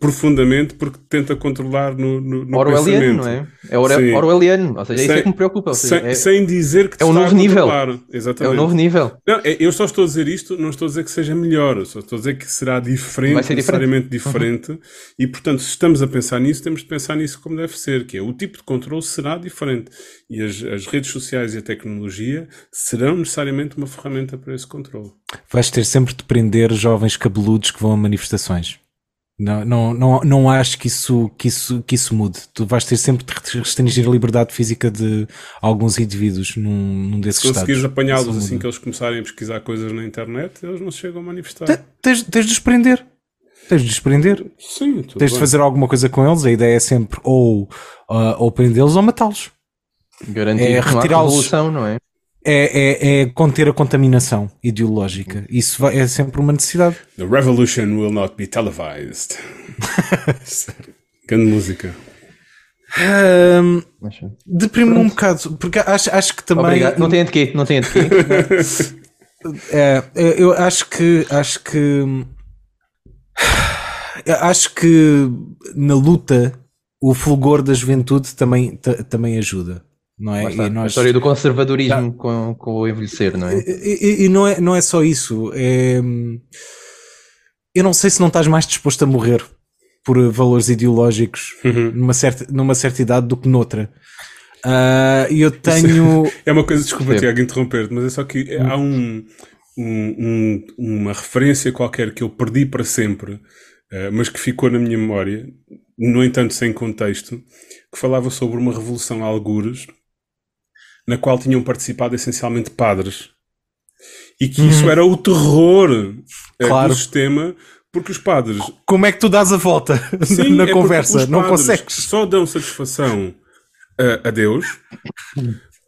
profundamente, porque tenta controlar no, no, no Orwelliano, não é? É. Orwelliano, ou seja, é isso Sem- é que me preocupa. seja, Sem, é, sem dizer que te é está novo nível. controlar. é Exatamente. o novo nível. Não, é- eu só estou a dizer isto, não estou a dizer que seja melhor, só estou a dizer que será diferente, ser diferente. Uhum. necessariamente diferente, e portanto, se estamos a pensar nisso, temos de pensar nisso como deve ser, que é o tipo de controle será diferente, e as, as redes sociais e a tecnologia serão necessariamente uma ferramenta para esse controle. Vais ter sempre de prender jovens cabeludos que vão a manifestações. Não, não, não, não acho que isso, que, isso, que isso mude. Tu vais ter sempre de restringir a liberdade física de alguns indivíduos num, num desses Se conseguires estados. apanhá-los assim que eles começarem a pesquisar coisas na internet, eles não se chegam a manifestar. Te- Tens, tens de os prender. Tens de os prender. Sim, tudo Tens de bem. fazer alguma coisa com eles. A ideia é sempre ou, ah, ou prendê-los ou matá-los. Garantir É retirá-los. revolução, não é? É, é, é conter a contaminação ideológica. Isso vai- é sempre uma necessidade. The revolution will not be televised. [LAUGHS] Grande música. Mas, Deprime-me um bocado, porque acho, acho que também. Obrigado. Não tem de quê? Não tem de quê? [LAUGHS] É, eu acho que acho que acho que na luta o fulgor da juventude também, ta- também ajuda, não é? Está, E A nós- história do conservadorismo com, com o envelhecer, não é? E, e- e não é não é só isso. É, eu não sei se não estás mais disposto a morrer por valores ideológicos numa certa numa certa idade do que noutra. E eu tenho [LAUGHS] É uma coisa, desculpa, Sim. Tiago, interromper-te, mas é só que há um, um- um- uma referência qualquer que eu perdi para sempre, eh, mas que ficou na minha memória, no entanto sem contexto, que falava sobre uma revolução a algures, na qual tinham participado essencialmente padres. E que isso era o terror eh, Claro. do sistema, porque os padres como é que tu dás a volta [LAUGHS] Sim, na é conversa? Não consegues. Só dão satisfação a, a Deus,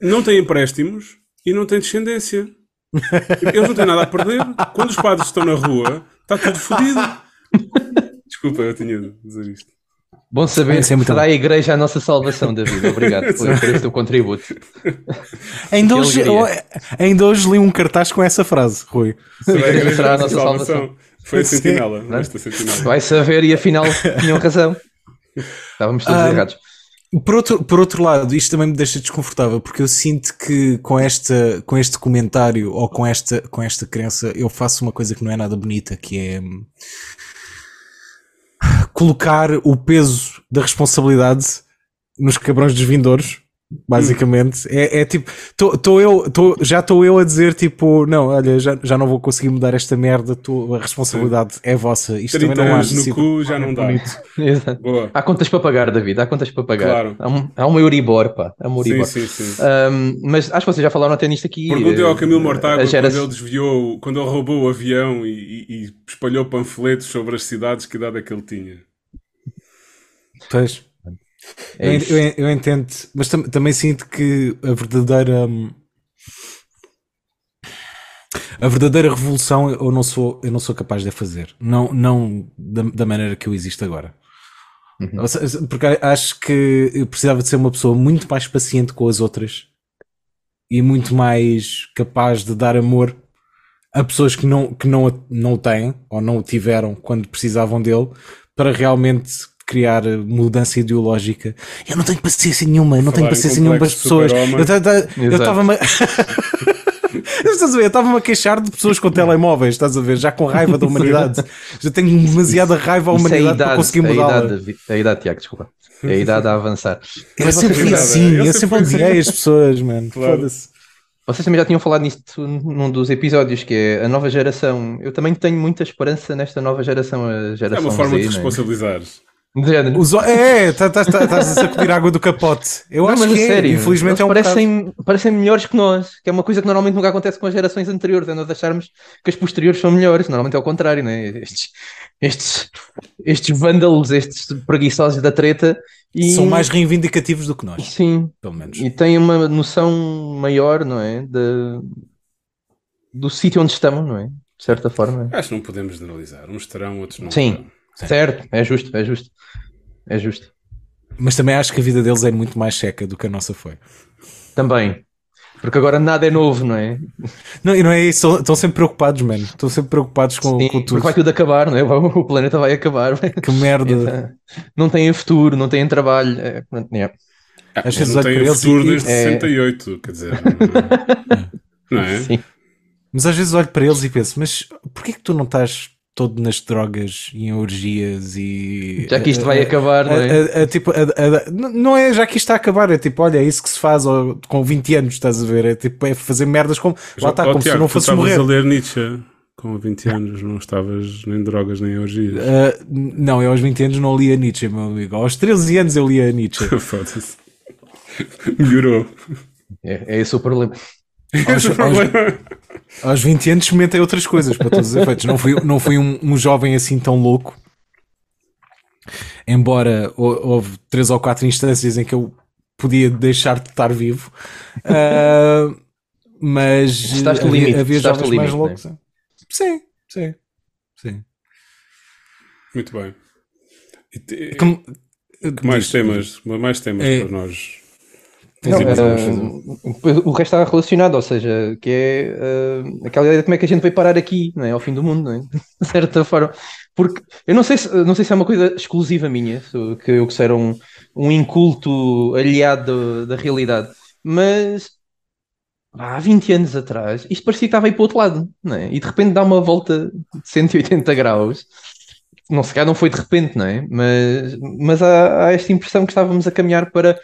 não têm empréstimos e não têm descendência. [LAUGHS] Eles não têm nada a perder. Quando os padres estão na rua, está tudo fodido. Desculpa, eu tinha de dizer isto. Bom saber é muito será a igreja a nossa salvação, David. Obrigado por, por esse teu contributo. [LAUGHS] Ainda hoje, ainda hoje li um cartaz com essa frase, Rui. A igreja será a nossa nossa salvação. Foi a sentinela. Esta sentinela. Vai saber e afinal tinham razão. Estávamos todos Ah, errados. Por outro, por outro lado, isto também me deixa desconfortável, porque eu sinto que com, esta, com este comentário ou com esta, com esta crença eu faço uma coisa que não é nada bonita, que é colocar o peso da responsabilidade nos cabrões dos vindores. Basicamente, é, é tipo, tô, tô eu, tô, já estou eu a dizer tipo, não, olha, já, já não vou conseguir mudar esta merda, tô, a responsabilidade é vossa. Isto 30 também não anos acho no cu já não dá. [LAUGHS] Exato. Boa. Há contas para pagar, David, há contas para pagar. Claro. Há, um, há uma Euribor, pá. Há uma Sim, Euribor. sim, sim. Ahm, mas acho que vocês já falaram até nisto aqui. Perguntei eh, ao Camilo Mortágua a gera- quando ele desviou, quando ele roubou o avião e, e- e espalhou panfletos sobre as cidades, que idade é que ele tinha. Pois. É eu, eu- eu entendo, mas tam- também sinto que a verdadeira hum, a verdadeira revolução eu não sou eu não sou capaz de a fazer, não não da, da maneira que eu existo agora. Uhum. Porque acho que eu precisava de ser uma pessoa muito mais paciente com as outras e muito mais capaz de dar amor a pessoas que não, que não, não o têm ou não o tiveram quando precisavam dele para realmente criar mudança ideológica. Eu não tenho paciência nenhuma, eu não tenho paciência nenhuma para as pessoas. Eu estava-me. [LAUGHS] Estás a ver? Eu estava-me a queixar de pessoas com telemóveis, estás a ver? Já com raiva da humanidade. [LAUGHS] Já tenho demasiada raiva à é a humanidade para idade, conseguir a mudá-la. idade, David. É a idade, Tiago, desculpa. É a idade a avançar. Eu Mas sempre vocês, fui assim, eu eu sempre odiei assim. as pessoas, mano. Claro. Foda-se. vocês também já tinham falado nisto num dos episódios, que é a nova geração. Eu também tenho muita esperança nesta nova geração, a É geração uma forma Z, de né? Os o- É, tá- tá- tá- estás a sacudir água do capote. Eu Não, acho que é, sério, infelizmente é um bocado. parecem, parecem melhores que nós, que é uma coisa que normalmente nunca acontece com as gerações anteriores, é nós acharmos que as posteriores são melhores, normalmente é o contrário, né? Estes, estes, estes vândalos, estes preguiçosos da treta, e, São mais reivindicativos do que nós, sim, pelo menos. e têm uma noção maior, não é? De, do sítio onde estamos, não é? De certa forma. Acho que não podemos generalizar. Uns terão, outros não Sim. terão. Sim. Certo, é justo, é justo. É justo. Mas também acho que a vida deles é muito mais seca do que a nossa foi. Também. Porque agora nada é novo, não é? Não, e não é isso, estão sempre preocupados, mano. Estão sempre preocupados com, Sim, com porque tudo. vai tudo acabar, não é? [LAUGHS] O planeta vai acabar. Que merda. Não têm futuro, não têm trabalho. É, é. Ah, Às vezes não eles futuro desde é. 68, quer dizer. [LAUGHS] Não, não é? Sim. Mas às vezes olho para eles e penso, mas porquê que tu não estás todo nas drogas e em orgias e. Já que isto vai a- acabar, não é? a- a- a- tipo, a- a- não- não é já que isto está a acabar, é tipo, olha, é isso que se faz com 20 anos, estás a ver? É tipo, é fazer merdas como. Lá está, como se não estavas morrer. a ler Nietzsche com 20 anos, não estavas nem em drogas nem em orgias. Uh, não, eu aos 20 anos não lia Nietzsche, meu amigo. Aos 13 anos eu lia Nietzsche. [LAUGHS] Foda-se. Melhorou. É, é esse o problema. [LAUGHS] Esse é o problema. Aos 20 anos experimentei outras coisas, para todos os efeitos. Não fui, não fui um, um jovem assim tão louco. Embora hou- houve três ou quatro instâncias em que eu podia deixar de estar vivo. Uh, mas Testaste o havia, limite, havia testaste jovens o mais limite, loucos. Sim, sim, sim. Muito bem. E te- Como- que mais diz- temas, mais temas É. para nós. Não, coisa? o resto está relacionado, ou seja, que é eh, aquela ideia de como é que a gente vai parar aqui, não é? Ao fim do mundo, é? [LAUGHS] De certa forma. Porque eu não sei se, não sei se é uma coisa exclusiva minha, que eu que ser um, um inculto aliado da realidade, mas há 20 anos atrás isto parecia que estava aí para o outro lado, não é? E de repente dá uma volta de 180 graus. Não se calhar não foi de repente, não é? Mas, mas há, há esta impressão que estávamos a caminhar para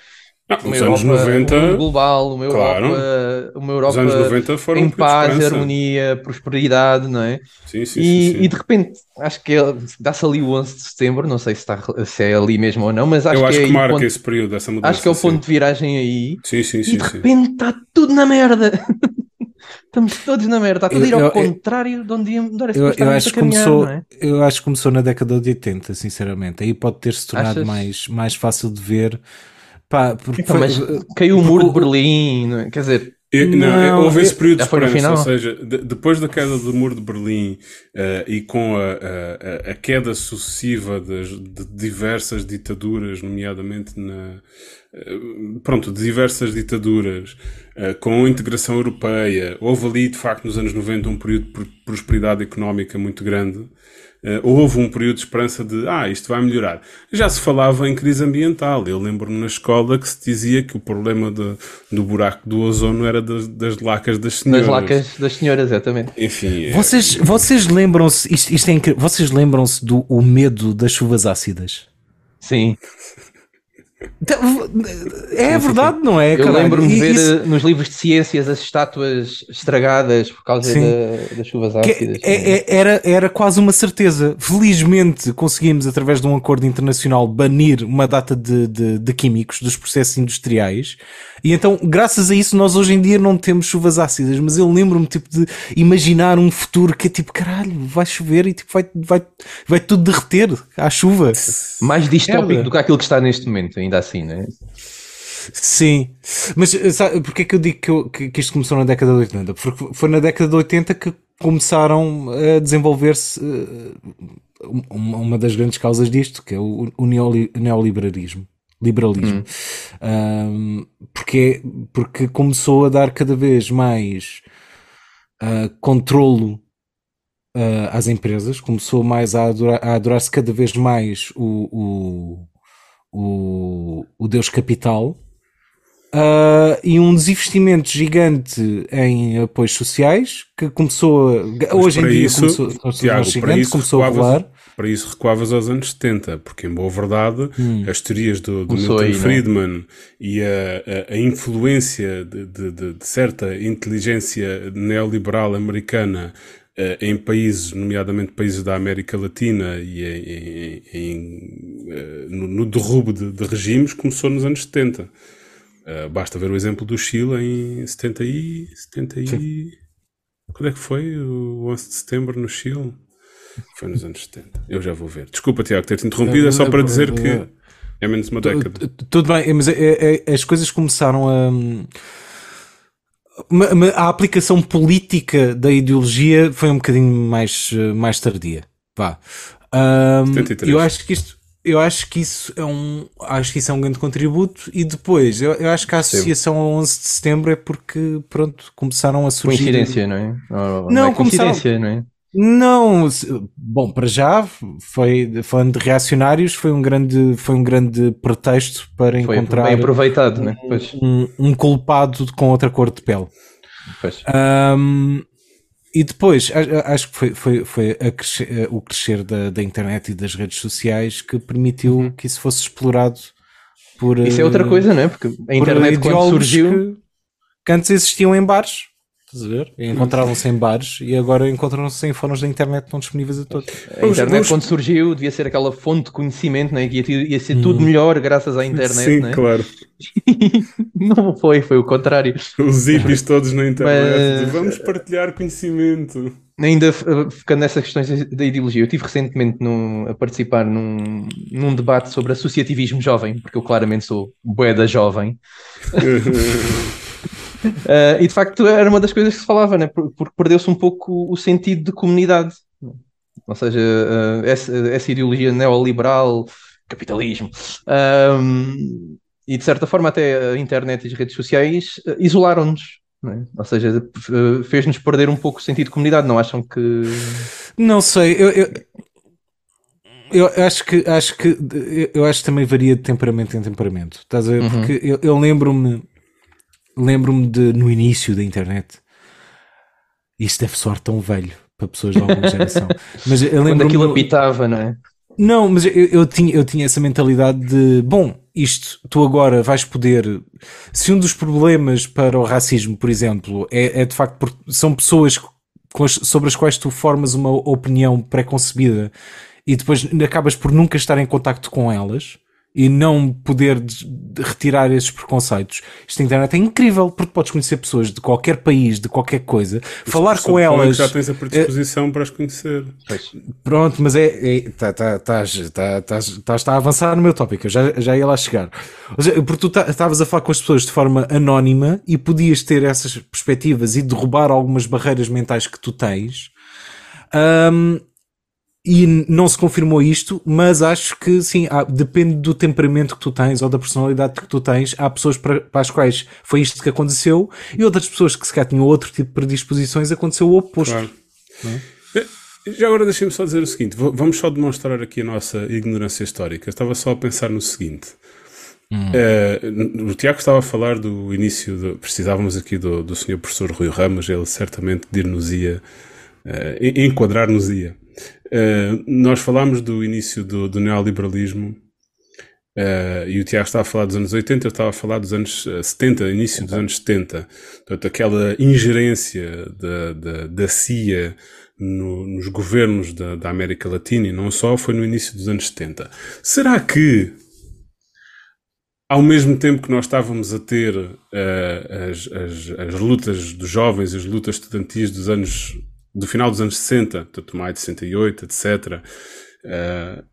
Ah, uma nos anos Europa, 90, um global, uma claro. Europa, uma os Europa anos 90 foram em um de paz, harmonia, prosperidade, não é? Sim, sim, E, sim, sim. e de repente, acho que é- dá-se ali o 11 de setembro, não sei se, está, se é ali mesmo ou não, mas acho Eu que acho é que marca ponto, esse período, essa mudança. acho que é o sim. ponto de viragem aí, Sim, sim, e sim. de sim. repente está tudo na merda. [LAUGHS] Estamos todos na merda, está tudo a ir ao eu- contrário de onde íamos dar Eu, eu acho que começou, não é? eu acho que começou na década de 80, sinceramente. Aí pode ter-se tornado Achas? mais, mais fácil de ver. Pá, porque Então, foi- mas caiu o muro de Berlim, não é? quer dizer, Eu- não, Não, houve esse período de esperança, ou seja, de- depois da queda do muro de Berlim eh, e com a, a- a- queda sucessiva das, de diversas ditaduras, nomeadamente na eh, pronto, de diversas ditaduras, eh, com a integração europeia, houve ali de facto nos anos 90 um período de pr- prosperidade económica muito grande. Eh, houve um período de esperança de, ah, isto vai melhorar. Já se falava em crise ambiental. Eu lembro-me na escola que se dizia que o problema de- do buraco do ozono era das, das lacas das senhoras. Nas lacas das senhoras, exatamente. Enfim, é- Vocês, vocês lembram-se, isto, isto é incrível, vocês lembram-se do o medo das chuvas ácidas? Sim. Então, É verdade, não é? Eu lembro-me de ver isso- eh, nos livros de ciências as estátuas estragadas por causa da- das chuvas que ácidas. é- é- era, era quase uma certeza. Felizmente conseguimos, através de um acordo internacional, banir uma data de, de, de químicos dos processos industriais. E então, graças a isso, nós hoje em dia não temos chuvas ácidas. Mas eu lembro-me tipo, de imaginar um futuro que é tipo, caralho, vai chover e tipo, vai, vai, vai tudo derreter à chuva. Mais distópico Merda. do que aquilo que está neste momento, ainda assim, né? Sim, mas eh, sabe, porque é que eu digo que, eu- que- que isto começou na década de 80? Porque foi na década de 80 que começaram a desenvolver-se eh, uma, uma das grandes causas disto, que é o, o neoli- neoliberalismo. Liberalismo. Ahm, porque, porque começou a dar cada vez mais ah, controlo ah, às empresas, começou mais a, adorar- a adorar-se cada vez mais o, o, o, o Deus Capital ah, e um desinvestimento gigante em apoios sociais que começou a, hoje em dia isso, começou, Tiago, gigante, isso começou a rolar. Para isso recuavas aos anos 70, porque em boa verdade as teorias do, do Milton aí, não é? Friedman e a, a- a influência de, de- de- certa inteligência neoliberal americana eh, em países, nomeadamente países da América Latina e em, em- em, eh, no, no derrubo de, de regimes, começou nos anos 70. Eh, basta ver o exemplo do Chile em 70 e... 70 e... Quando é que foi o 11 de setembro no Chile? Foi nos anos 70. Eu já vou ver. Desculpa, Tiago, ter-te interrompido. É só para dizer que é menos uma década. Tu- Tudo bem, mas é- é- as coisas começaram a. ma- A aplicação política da ideologia foi um bocadinho mais, mais tardia. Vá. 73. eu acho que isto. Eu acho que isso é um, acho que isso é um grande contributo e depois eu, eu acho que a associação ao 11 de setembro é porque pronto começaram a surgir Coincidência, não é? Ou- Não, é começaram- coincidência, não é? Não, bom, para já foi falando de reacionários, foi um grande, foi um grande pretexto para Foi encontrar bem aproveitado, não é? Pois, um, um culpado com outra cor de pele. pois. Ahm, e depois, acho que foi, foi, foi crescer- o crescer da, da internet e das redes sociais que permitiu que isso fosse explorado por. Uhum. Isso é outra eh, coisa, não é? Porque a internet quando surgiu. Que, que antes existiam em bares. Estás a ver? Encontravam-se em bares e agora encontram-se em fóruns da internet que estão disponíveis a todos. A internet quando surgiu devia ser aquela fonte de conhecimento, não é? Que ia, ia ser tudo melhor graças à internet, Sim, não é? claro. [LAUGHS] Não foi, foi o contrário. Os hippies todos na internet. Mas- Vamos partilhar conhecimento. Ainda eh, ficando nessas questões da ideologia, eu estive recentemente num- a participar num, num debate sobre associativismo jovem, porque eu claramente sou boeda jovem, [LAUGHS] Eh, e de facto era uma das coisas que se falava, né? Por- porque perdeu-se um pouco o sentido de comunidade. Ou seja, eh, essa, essa ideologia neoliberal, capitalismo, ahm, e de certa forma até a internet e as redes sociais eh, isolaram-nos. não é? Ou seja, fez-nos perder um pouco o sentido de comunidade. Não acham que. Não sei, eu, eu, eu acho que acho que eu- acho que também varia de temperamento em temperamento. Estás a ver? Porque eu, eu lembro-me lembro-me de no início da internet. Isto deve soar tão velho para pessoas de alguma [LAUGHS] geração. Mas eu Quando lembro-me aquilo apitava, não é? Não, mas eu, eu, tinha, eu tinha essa mentalidade de, bom, isto, tu agora vais poder. Se um dos problemas para o racismo, por exemplo, é, é de facto porque são pessoas as- sobre as quais tu formas uma opinião pré-concebida e depois acabas por nunca estar em contacto com elas e não poder retirar esses preconceitos. Isto na internet é incrível, porque podes conhecer pessoas de qualquer país, de qualquer coisa, falar com elas. Já tens a predisposição para as conhecer. Pronto, mas é. Estás tá, estás- tá, estás- estás a avançar no meu tópico, eu já, já ia lá chegar. Ou seja, porque tu ta- estavas a falar com as pessoas de forma anónima e podias ter essas perspectivas e derrubar algumas barreiras mentais que tu tens. Ahm, e não se confirmou isto, mas acho que sim, há- depende do temperamento que tu tens ou da personalidade que tu tens. Há pessoas para, para as quais foi isto que aconteceu e outras pessoas que se calhar tinham outro tipo de predisposições, aconteceu o oposto. Claro. Eh, Já agora deixem-me só dizer o seguinte: vamos só demonstrar aqui a nossa ignorância histórica. Eu estava só a pensar no seguinte. Eh, n- o Tiago estava a falar do início, do- precisávamos aqui do, do senhor professor Rui Ramos, ele certamente dir-nos-ia, en- enquadrar-nos-ia. Eh, nós falámos do início do, do neoliberalismo eh, e o Tiago estava a falar dos anos 80, eu estava a falar dos anos eh, 70, início dos anos 70. Portanto, aquela ingerência da, da, da CIA no- nos governos da, da América Latina e não só, foi no início dos anos 70. Será que, ao mesmo tempo que nós estávamos a ter eh, as, as, as lutas dos jovens, as lutas estudantis dos anos do final dos anos 60, portanto, maio de 68, etc., eh,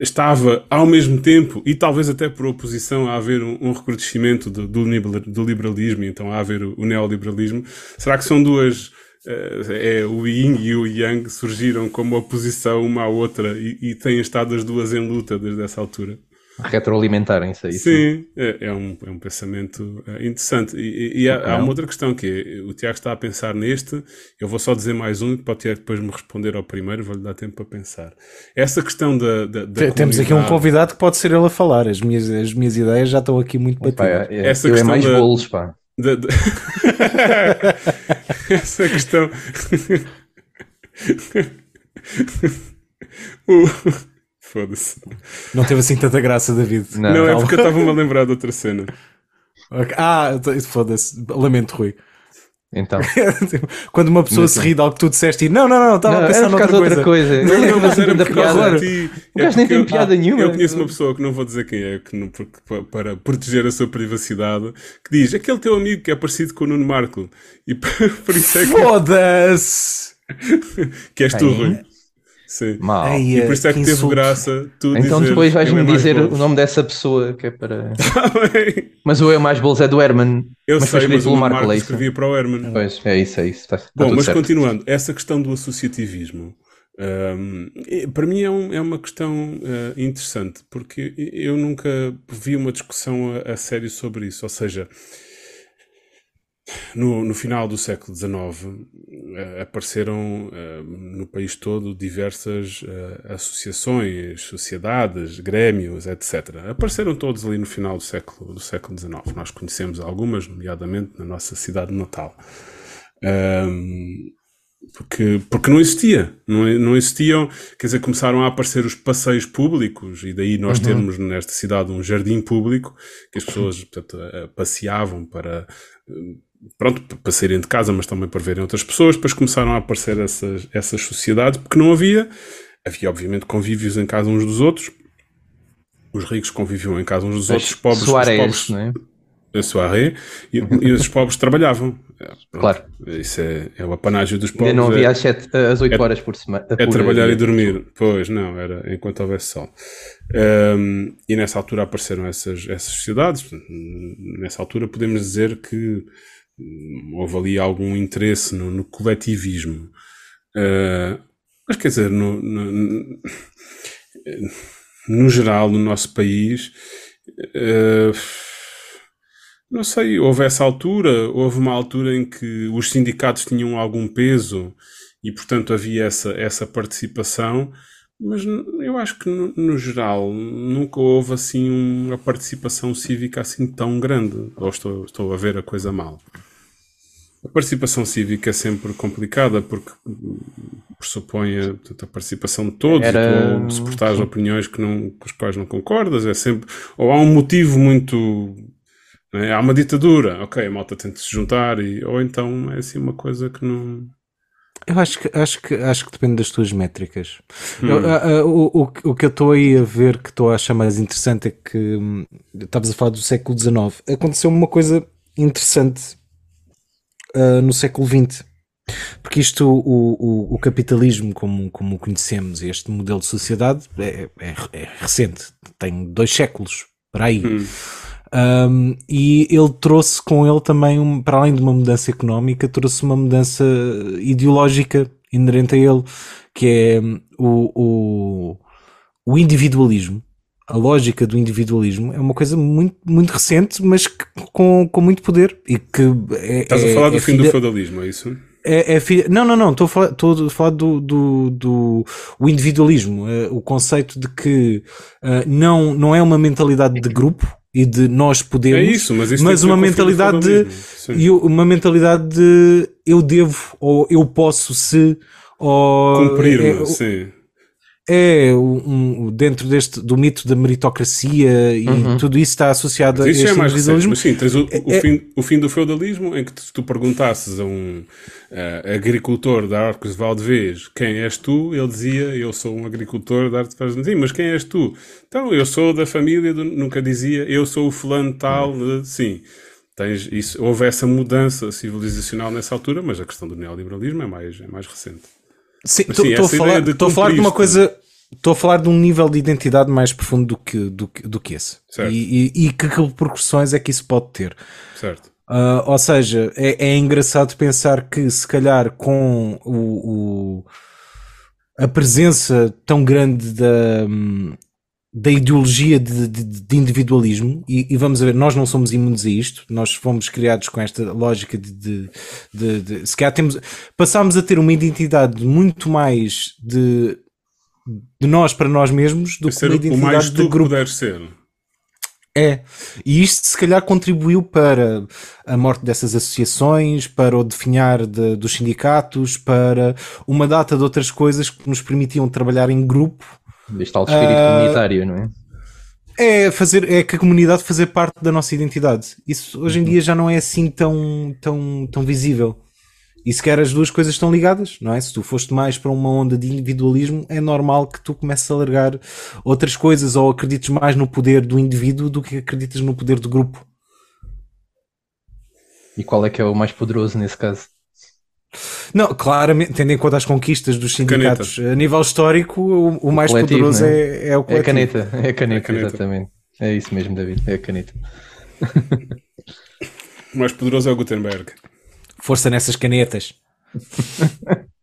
estava ao mesmo tempo, e talvez até por oposição, a haver um, um recrudescimento do, do, liberal- do liberalismo, então a haver o, o neoliberalismo. Será que são duas. eh, é, o Yin e o Yang surgiram como oposição uma à outra e, e têm estado as duas em luta desde essa altura? Retroalimentarem-se aí. Sim, é, é um, é um pensamento eh, interessante. E, e- há, há uma outra questão que é, o Tiago está a pensar neste, eu vou só dizer mais um, para o Tiago depois me responder ao primeiro, vou-lhe dar tempo para pensar. Essa questão da, da, da Temos aqui um convidado que pode ser ele a falar. As minhas, as minhas ideias já estão aqui muito batidas. é, Essa eu é questão mais da- bolos, pá. da- da- [LAUGHS] Essa questão. [LAUGHS] O- Foda-se. Não teve assim tanta graça, David. Não. Não, é porque eu estava-me a lembrar de outra cena. Ok. Ah, t- foda-se. Lamento, Rui. Então. [LAUGHS] Quando uma pessoa se ri de algo que tu disseste e não, não, não, estava a pensar noutra causa de coisa. outra coisa. Não, não, mas era [LAUGHS] da por causa piada. de ti. O gajo nem tem eu- piada nenhuma. Eu conheço uma pessoa que não vou dizer quem é, que não, porque, pa- para proteger a sua privacidade, que diz aquele teu amigo que é parecido com o Nuno Marco. E [LAUGHS] por isso é que, Foda-se! que és tu? Rui. Sim. Mal. Ei, E por isso é que, que teve graça tu Então dizer depois é vais-me dizer bolos. o nome dessa pessoa que é para. [LAUGHS] Mas o Eu Mais Bolos é do Herman. Eu Mas sei, mas o Marco Marco Leite. escrevia para o Herman. Pois, é isso, é isso. Está, está Bom, tudo mas certo. continuando, essa questão do associativismo, é- para mim é, um- é uma questão eh, interessante, porque eu nunca vi uma discussão a, a sério sobre isso. Ou seja, no, no final do século XIX eh, apareceram eh, no país todo diversas eh, associações, sociedades, grêmios, etc. Apareceram todos ali no final do século, do século XIX. Nós conhecemos algumas, nomeadamente na nossa cidade natal. Ahm, porque, porque não existia, não, não existiam, quer dizer, começaram a aparecer os passeios públicos e daí nós termos nesta cidade um jardim público que as pessoas portanto, passeavam para, pronto, para saírem de casa, mas também para verem outras pessoas, depois começaram a aparecer essas, essas sociedades, porque não havia, havia obviamente convívios em casa uns dos outros, os ricos conviviam em casa uns dos outros, os pobres, Soares, pobres não é? a soirée e, e os pobres trabalhavam. É, Claro. Isso é, é o apanágio dos Ainda pobres. não havia é, às, sete, às 8 é- horas por semana. é por trabalhar e dormir. Pois, não, era enquanto houvesse sol. Ahm, e nessa altura apareceram essas, essas sociedades. Nessa altura podemos dizer que houve ali algum interesse no, no coletivismo. Ah, mas quer dizer, no, no, no- geral, no nosso país, eh, não sei, houve essa altura, houve uma altura em que os sindicatos tinham algum peso e, portanto, havia essa, essa participação, mas eu acho que, no, no geral, nunca houve assim uma participação cívica assim tão grande. Ou estou, estou a ver a coisa mal? A participação cívica é sempre complicada porque pressupõe a, a participação de todos Era- e tu suportares opiniões que não, com as quais não concordas. É sempre, ou há um motivo muito. não é? Há uma ditadura, ok, a malta tenta se juntar, e, ou então é assim uma coisa que não. Eu acho que, acho que, acho que depende das tuas métricas. Hum. Eu, a- a- o, o, o que eu estou aí a ver que estou a achar mais interessante é que hum, estavas a falar do século XIX. Aconteceu uma coisa interessante ah, no século XX. Porque isto, o, o, o capitalismo, como, como o conhecemos, este modelo de sociedade, é, é, é recente. Tem dois séculos, para aí. Hum. Um, e ele trouxe com ele também, um- para além de uma mudança económica, trouxe uma mudança ideológica inerente a ele, que é hum, o, o, o individualismo. A lógica do individualismo é uma coisa muito, muito recente, mas que- com, com muito poder. E que é, Estás é- a falar do é fim do feudalismo, é isso? é, é fi- Não, não, não. Estou a falar, estou a falar do, do, do o individualismo. eh, o conceito de que eh, não, não é uma mentalidade de grupo e de nós podemos. É isso, mas isso mas uma mentalidade de, e uma mentalidade de eu devo ou eu posso se ou Cumprir-me, é, sim. É um, um- dentro deste do mito da meritocracia e Uhum. tudo isso está associado a Mas isso este é mais recente. individualismo. Mas sim, tens o, o É- fim, o fim do feudalismo em que se tu perguntasses a um eh, agricultor da Arcos de Valdevez quem és tu, ele dizia eu sou um agricultor da Arcos de Valdevez. Sim, mas quem és tu? Então, eu sou da família, do... nunca dizia eu sou o fulano tal, Uhum. eh, sim. Tens isso, houve essa mudança civilizacional nessa altura, mas a questão do neoliberalismo é mais, é mais recente. Estou a falar, de a falar de uma coisa. Estou a falar de um nível de identidade mais profundo do que, do do que esse. Certo. E, e, e que repercussões é que isso pode ter. Certo. Ah, ou seja, é, é engraçado pensar que se calhar com o, o- a presença tão grande da, hum, da ideologia de, de- de individualismo, e, e vamos ver, nós não somos imunes a isto, nós fomos criados com esta lógica de, de, de, de- se calhar temos, passámos a ter uma identidade muito mais de, de nós para nós mesmos do que Ser uma o mais identidade tu de que grupo. puderes ser. É, e isto se calhar contribuiu para a morte dessas associações, para o definhar de- dos sindicatos, para uma data de outras coisas que nos permitiam trabalhar em grupo. Este tal espírito Ah, comunitário, não é? É fazer, é que a comunidade fazer parte da nossa identidade. Isso hoje em dia já não é assim tão, tão, tão visível. E sequer as duas coisas estão ligadas, não é? Se tu foste mais para uma onda de individualismo, é normal que tu comeces a largar outras coisas ou acredites mais no poder do indivíduo do que acreditas no poder do grupo. E qual é que é o mais poderoso nesse caso? Não, claramente, tendo em conta as conquistas dos sindicatos a nível histórico, o, o mais coletivo, poderoso é? é, é o É a coletivo. caneta, é a caneta, É a caneta. exatamente. É isso mesmo, David, é a caneta. [LAUGHS] O mais poderoso é o Gutenberg. Força nessas canetas. [LAUGHS]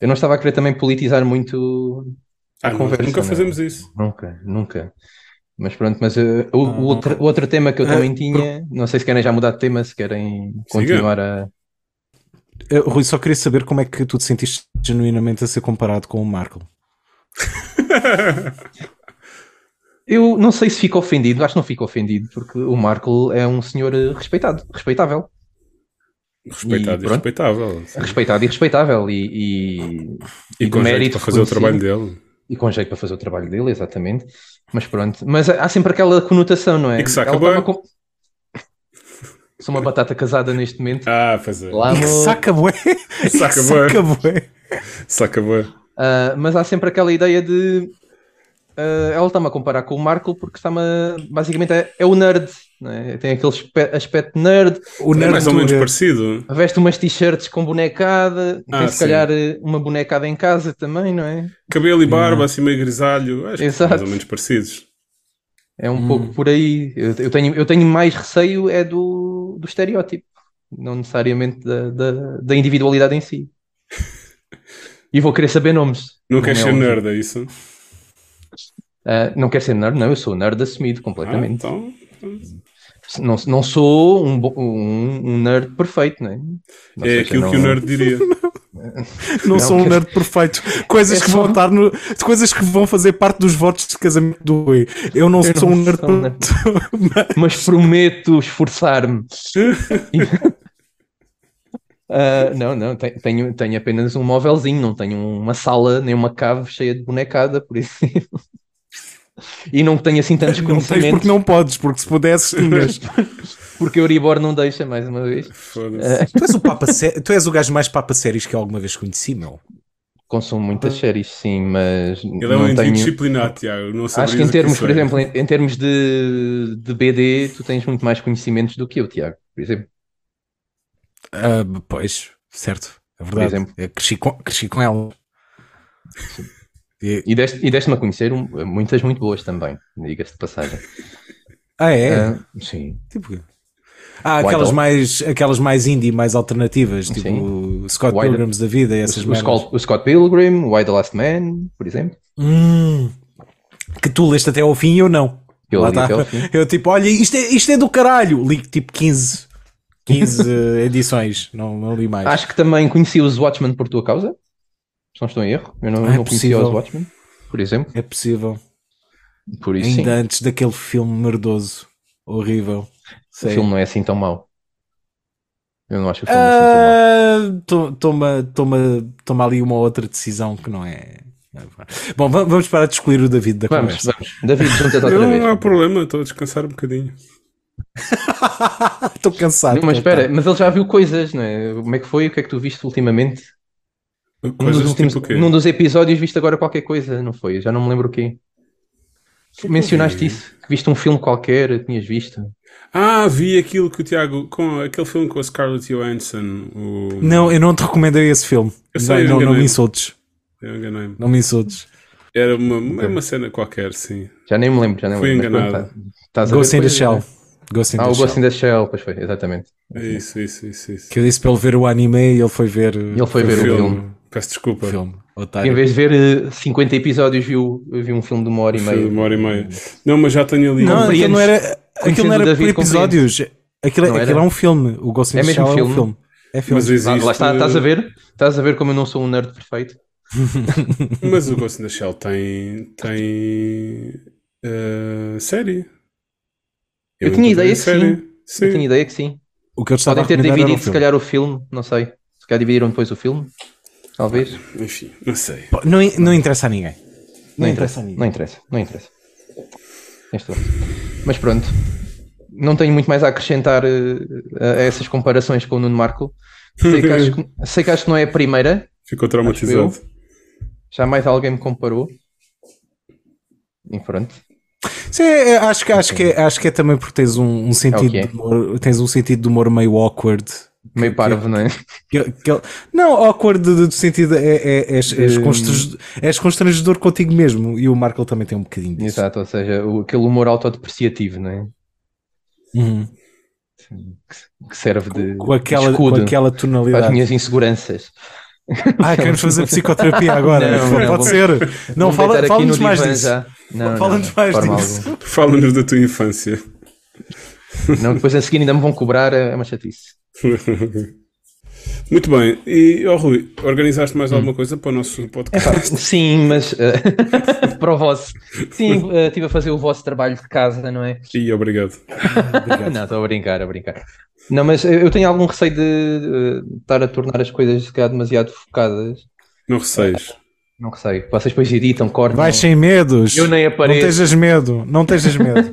Eu não estava a querer também politizar muito a Ah, conversa. nunca não é? fazemos isso. Nunca, nunca. Mas pronto, mas uh, o, o outro, o outro tema que eu Ah, também tinha, não sei se querem já mudar de tema, se querem continuar a. Eh, Rui, só queria saber como é que tu te sentiste genuinamente a ser comparado com o Marco. [LAUGHS] Eu não sei se fico ofendido, acho que não fico ofendido, porque o Marco é um senhor eh, respeitado, respeitável. Respeitado e, pronto. respeitável. sim. Respeitado e respeitável e, e, E com jeito mérito para fazer o trabalho dele. e com jeito para fazer o trabalho dele, exatamente. Mas pronto, mas há sempre aquela conotação, não é? E que saca Ela bué. tá-me a com- Sou uma batata casada neste momento. Ah, pois é. Lá [LAUGHS] no- saca bué! Saca bué. saca bué! Saca boa. Ah, mas há sempre aquela ideia de. ah, ela está-me a comparar com o Marco porque está-me a, basicamente é, é o nerd, não é? tem aquele aspecto nerd, O É nerd mais ou menos do- parecido. veste umas t-shirts com bonecada, Ah, tem se sim. calhar eh, uma bonecada em casa também, não é? Cabelo e barba, assim meio grisalho. Acho que são Exato. mais ou menos parecidos. É um Hum. pouco por aí. Eu, eu tenho, eu tenho mais receio é do, do estereótipo, não necessariamente da, da, da individualidade em si. [LAUGHS] E vou querer saber nomes. Não como queres é ser óbvio. nerd, é isso? Ah, não quero ser nerd, não, eu sou nerd assumido Ah, completamente. então. Não, não sou um, um, um nerd perfeito, não é? Ou É aquilo não- que o nerd diria. [LAUGHS] Não, Não, sou um nerd perfeito. Coisas É que vão estar no. Coisas que vão fazer parte dos votos de casamento do Rui. Eu não Eu sou não um nerd perfeito. [LAUGHS] Mas prometo esforçar-me. [LAUGHS] Ah, não, não, te- tenho, tenho apenas um móvelzinho, não tenho uma sala nem uma cave cheia de bonecada, por isso. [LAUGHS] E não tenho assim tantos Não conhecimentos. porque não podes, porque se pudesses, tinhas. Porque a Euribor não deixa, mais uma vez. Foda-se. Tu és o, papa sé- tu és o gajo mais papa séries que eu alguma vez conheci, meu. Consumo muitas séries, sim, mas Ele é um não indivíduo tenho... Tiago. Não Acho que em o termos, isso por é. exemplo, em, em termos de, de BD, tu tens muito mais conhecimentos do que eu, Tiago, por exemplo. Ah, pois, certo. É verdade. exemplo. Eu cresci, com, cresci com ela. E- E deste- e deste-me a conhecer muitas muito boas também, diga-se de passagem. ah, é? Ah, sim. Tipo? Ah, White aquelas mais, aquelas mais indie, mais alternativas, tipo Sim. Scott White- Pilgrims da vida, e essas O, merdas. Scott, o Scott Pilgrim, Why the Last Man, por exemplo. Hum, que tu leste até ao fim e eu não. Eu Lá li tá. até ao fim. [LAUGHS] Eu tipo, olha, isto é, isto é do caralho. Li tipo 15, 15 eh, edições, não, não li mais. Acho que também conheci os Watchmen por tua causa. Se não estou em erro. Eu não, Ah, é não conhecia os Watchmen, por exemplo. É possível. Por isso, Ainda sim. antes daquele filme merdoso, horrível. O Sei. filme não é assim tão mau. Eu não acho o filme assim tão mau. Ah, to- toma, toma, toma ali uma outra decisão que não é. Bom, va- vamos parar de excluir o David da Vamos, conversa. vamos. David, junta-te outra Não, vez. não há problema, estou a descansar um bocadinho. [LAUGHS] Estou cansado. Não, mas espera, mas ele já viu coisas, não é? Como é que foi? O que é que tu viste ultimamente? Num dos, últimos, tipo o num dos episódios viste agora qualquer coisa, não foi? Já não me lembro o quê. Mencionaste vi? isso, que viste um filme qualquer, tinhas visto. Ah, vi aquilo que o Tiago, com aquele filme com a Scarlett Johansson. O... Não, eu não te recomendei esse filme. Eu sei, não, eu não, não me insultes. Eu enganei-me. Não me insultes. Era uma, é uma cena qualquer, sim. Já nem me lembro, já nem me Fui lembro. mas enganado. tá- Ghost in the coisas, Shell. Ghost in Ah, the o Shell. Ghost in the Shell, pois foi, exatamente. É isso, isso, isso, isso. Que eu disse para ele ver o anime e ele foi ver Ele foi ver o filme. Peço desculpa. filme. Em vez de ver eh, 50 episódios, viu, viu um filme de uma hora e meia. Filme de uma hora e meia. Não, mas já tenho ali. Não, aquilo não era, aquilo não era por episódios. Aquilo, Não era? aquilo é um filme. O Ghost in É the Shell é um filme? filme. É filme. Mas existe. Ah, lá está, estás a ver? Estás a ver como eu não sou um nerd perfeito? [LAUGHS] Mas o Ghost in the Shell tem. tem. eh, série. Eu nunca tinha ideia que série. sim. Eu tinha ideia que sim. O que eu Podem ter era um dividido, se calhar, o filme, não sei. Se calhar dividiram depois o filme, talvez. Enfim, não sei. Não, não interessa a ninguém. Não, Não interessa, interessa a ninguém. não interessa, não interessa. Toda. Mas pronto, não tenho muito mais a acrescentar eh, a, essas comparações com o Nuno Marco. Sei que, acho que, [LAUGHS] sei que acho que não é a primeira, Ficou traumatizado. já mais alguém me comparou. E pronto. Sim, é, acho, que, acho, que é, acho que é também porque tens um, um sentido é. de humor, tens um sentido de humor meio awkward. Meio parvo, não é? Que- que- não, awkward do, do sentido é, é, és, és, Hum. constrangedor, és constrangedor contigo mesmo. E o Marco também tem um bocadinho disso. Exato, ou seja, o, aquele humor autodepreciativo, não é? Uhum. Que serve de, Com, aquela, de escudo com aquela para as tonalidade. minhas inseguranças. Ah, queremos fazer [LAUGHS] psicoterapia agora. Não, Pode não, vamos- ser. Não, fala- fala-nos no mais disso. já. Não, não, Fala-nos mais disso. Fala-nos da tua infância. Não, depois a seguir ainda me vão cobrar, é uma chatice. [LAUGHS] Muito bem. E, oh, Rui, organizaste mais alguma coisa para o nosso podcast? [LAUGHS] Sim, mas eh, [LAUGHS] para o vosso. Sim, eh, estive a fazer o vosso trabalho de casa, não é? E obrigado. Não, estou a brincar, a brincar. Não, mas eu tenho algum receio de eh, estar a tornar as coisas demasiado focadas. Não receios. Não receio. Vocês depois editam, cortam. Vai sem medos. Eu nem Não apareço. tejas medo. Não tejas medo.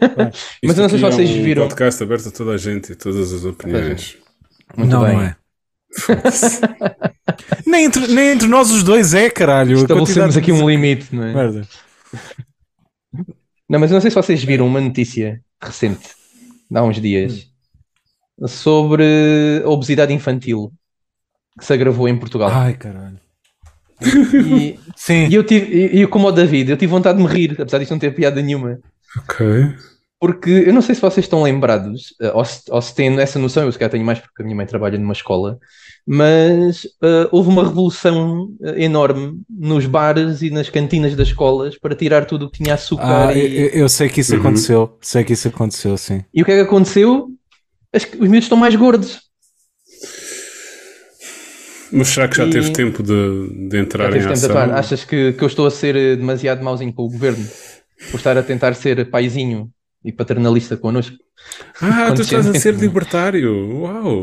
Mas eu não sei se aqui vocês é um viram. podcast aberto a toda a gente e todas as opiniões. Muito não, bem. não é. nem, entre, nem entre nós os dois é, caralho. Estabelecemos aqui um limite, não é? Merda. Não, mas eu não sei se vocês viram uma notícia recente, há uns dias, sobre a obesidade infantil que se agravou em Portugal. Ai, caralho. E, Sim. e eu tive, e, e como o David, eu tive vontade de me rir, apesar disto não ter piada nenhuma. Ok. Porque eu não sei se vocês estão lembrados, eh, ou se, ou se têm essa noção, eu se calhar tenho mais porque a minha mãe trabalha numa escola, mas eh, houve uma revolução eh, enorme nos bares e nas cantinas das escolas para tirar tudo o que tinha açúcar. Ah, eu, e, eu sei que isso Uhum. aconteceu. Sei que isso aconteceu, sim. e o que é que aconteceu? As- os miúdos estão mais gordos. Mas será que já E- teve tempo de, de Já entrar teve em tempo de ação? atuar. Achas que, que eu estou a ser demasiado mauzinho com o governo por estar a tentar ser paizinho e paternalista connosco. Ah, tu estás a ser libertário. Uau!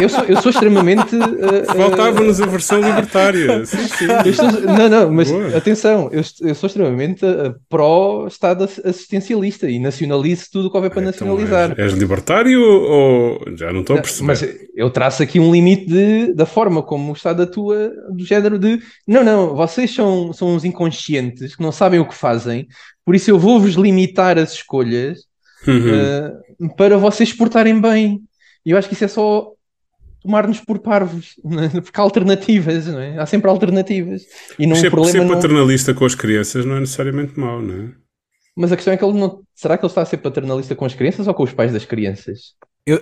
Eu sou, eu sou extremamente. eh, faltava-nos a versão libertária. [LAUGHS] Sim, sim. estou- não, não, mas Boa. atenção, eu, eu sou extremamente eh, pró-Estado ass- assistencialista e nacionalizo tudo o que houver para Então, nacionalizar. és, és libertário ou. Já não estou a perceber. Mas eu traço aqui um limite de, da forma como o Estado atua, do género de não, não, vocês são, são uns inconscientes que não sabem o que fazem, por isso eu vou-vos limitar as escolhas Uhum. eh, para vocês portarem bem. E eu acho que isso é só tomar-nos por parvos, [LAUGHS] não é? porque há alternativas, não é? Há sempre alternativas. E não, ser, problema ser não... paternalista com as crianças não é necessariamente mau, não é? Mas a questão é que ele não. Será que ele está a ser paternalista com as crianças ou com os pais das crianças? Eu,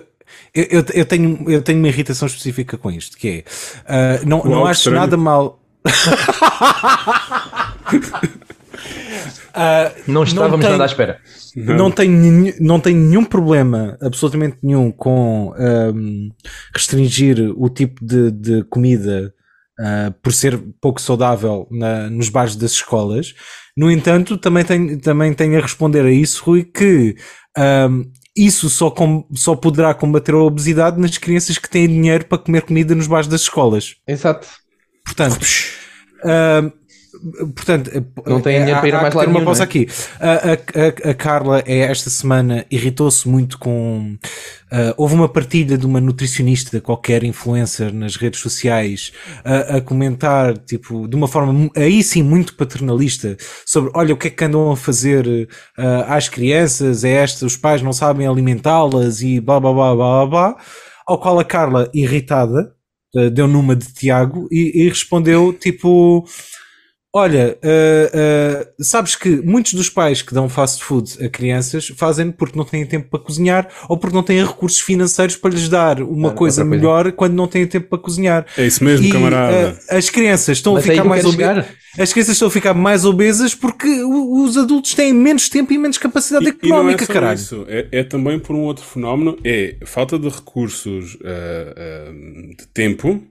eu, eu- eu tenho, eu tenho uma irritação específica com isto, que é ah, não, não algo acho estranho. nada mal. [LAUGHS] Ah, Não estávamos nada à espera. Não. não, tenho, nenhum- não tenho nenhum problema, absolutamente nenhum, com ahm, restringir o tipo de, de comida ah, por ser pouco saudável na- nos bares das escolas. No entanto, também tenho, também tenho a responder a isso, Rui, que ahm, isso só, com- só poderá combater a obesidade nas crianças que têm dinheiro para comer comida nos bares das escolas. Exato. Portanto, ahm, portanto Não tem dinheiro há- para ir a há mais lado ter uma pausa é? aqui. A, a- a- Carla, é, esta semana, irritou-se muito com. ah, houve uma partilha de uma nutricionista, qualquer influencer nas redes sociais, a, a comentar, tipo, de uma forma aí sim muito paternalista, sobre olha o que é que andam a fazer ah, às crianças, é esta, os pais não sabem alimentá-las e blá blá blá blá blá. Ao qual a Carla, irritada, Uh, deu numa de Tiago e, e respondeu tipo olha uh, uh, sabes que muitos dos pais que dão fast food a crianças fazem porque não têm tempo para cozinhar ou porque não têm recursos financeiros para lhes dar uma Ah, coisa outra coisa. melhor quando não têm tempo para cozinhar É isso mesmo, e camarada. uh, as crianças estão Mas a ficar mais obesas as crianças estão a ficar mais obesas porque os adultos têm menos tempo e menos capacidade E- e não é económica só caralho isso, é, é também por um outro fenómeno, é falta de recursos de tempo,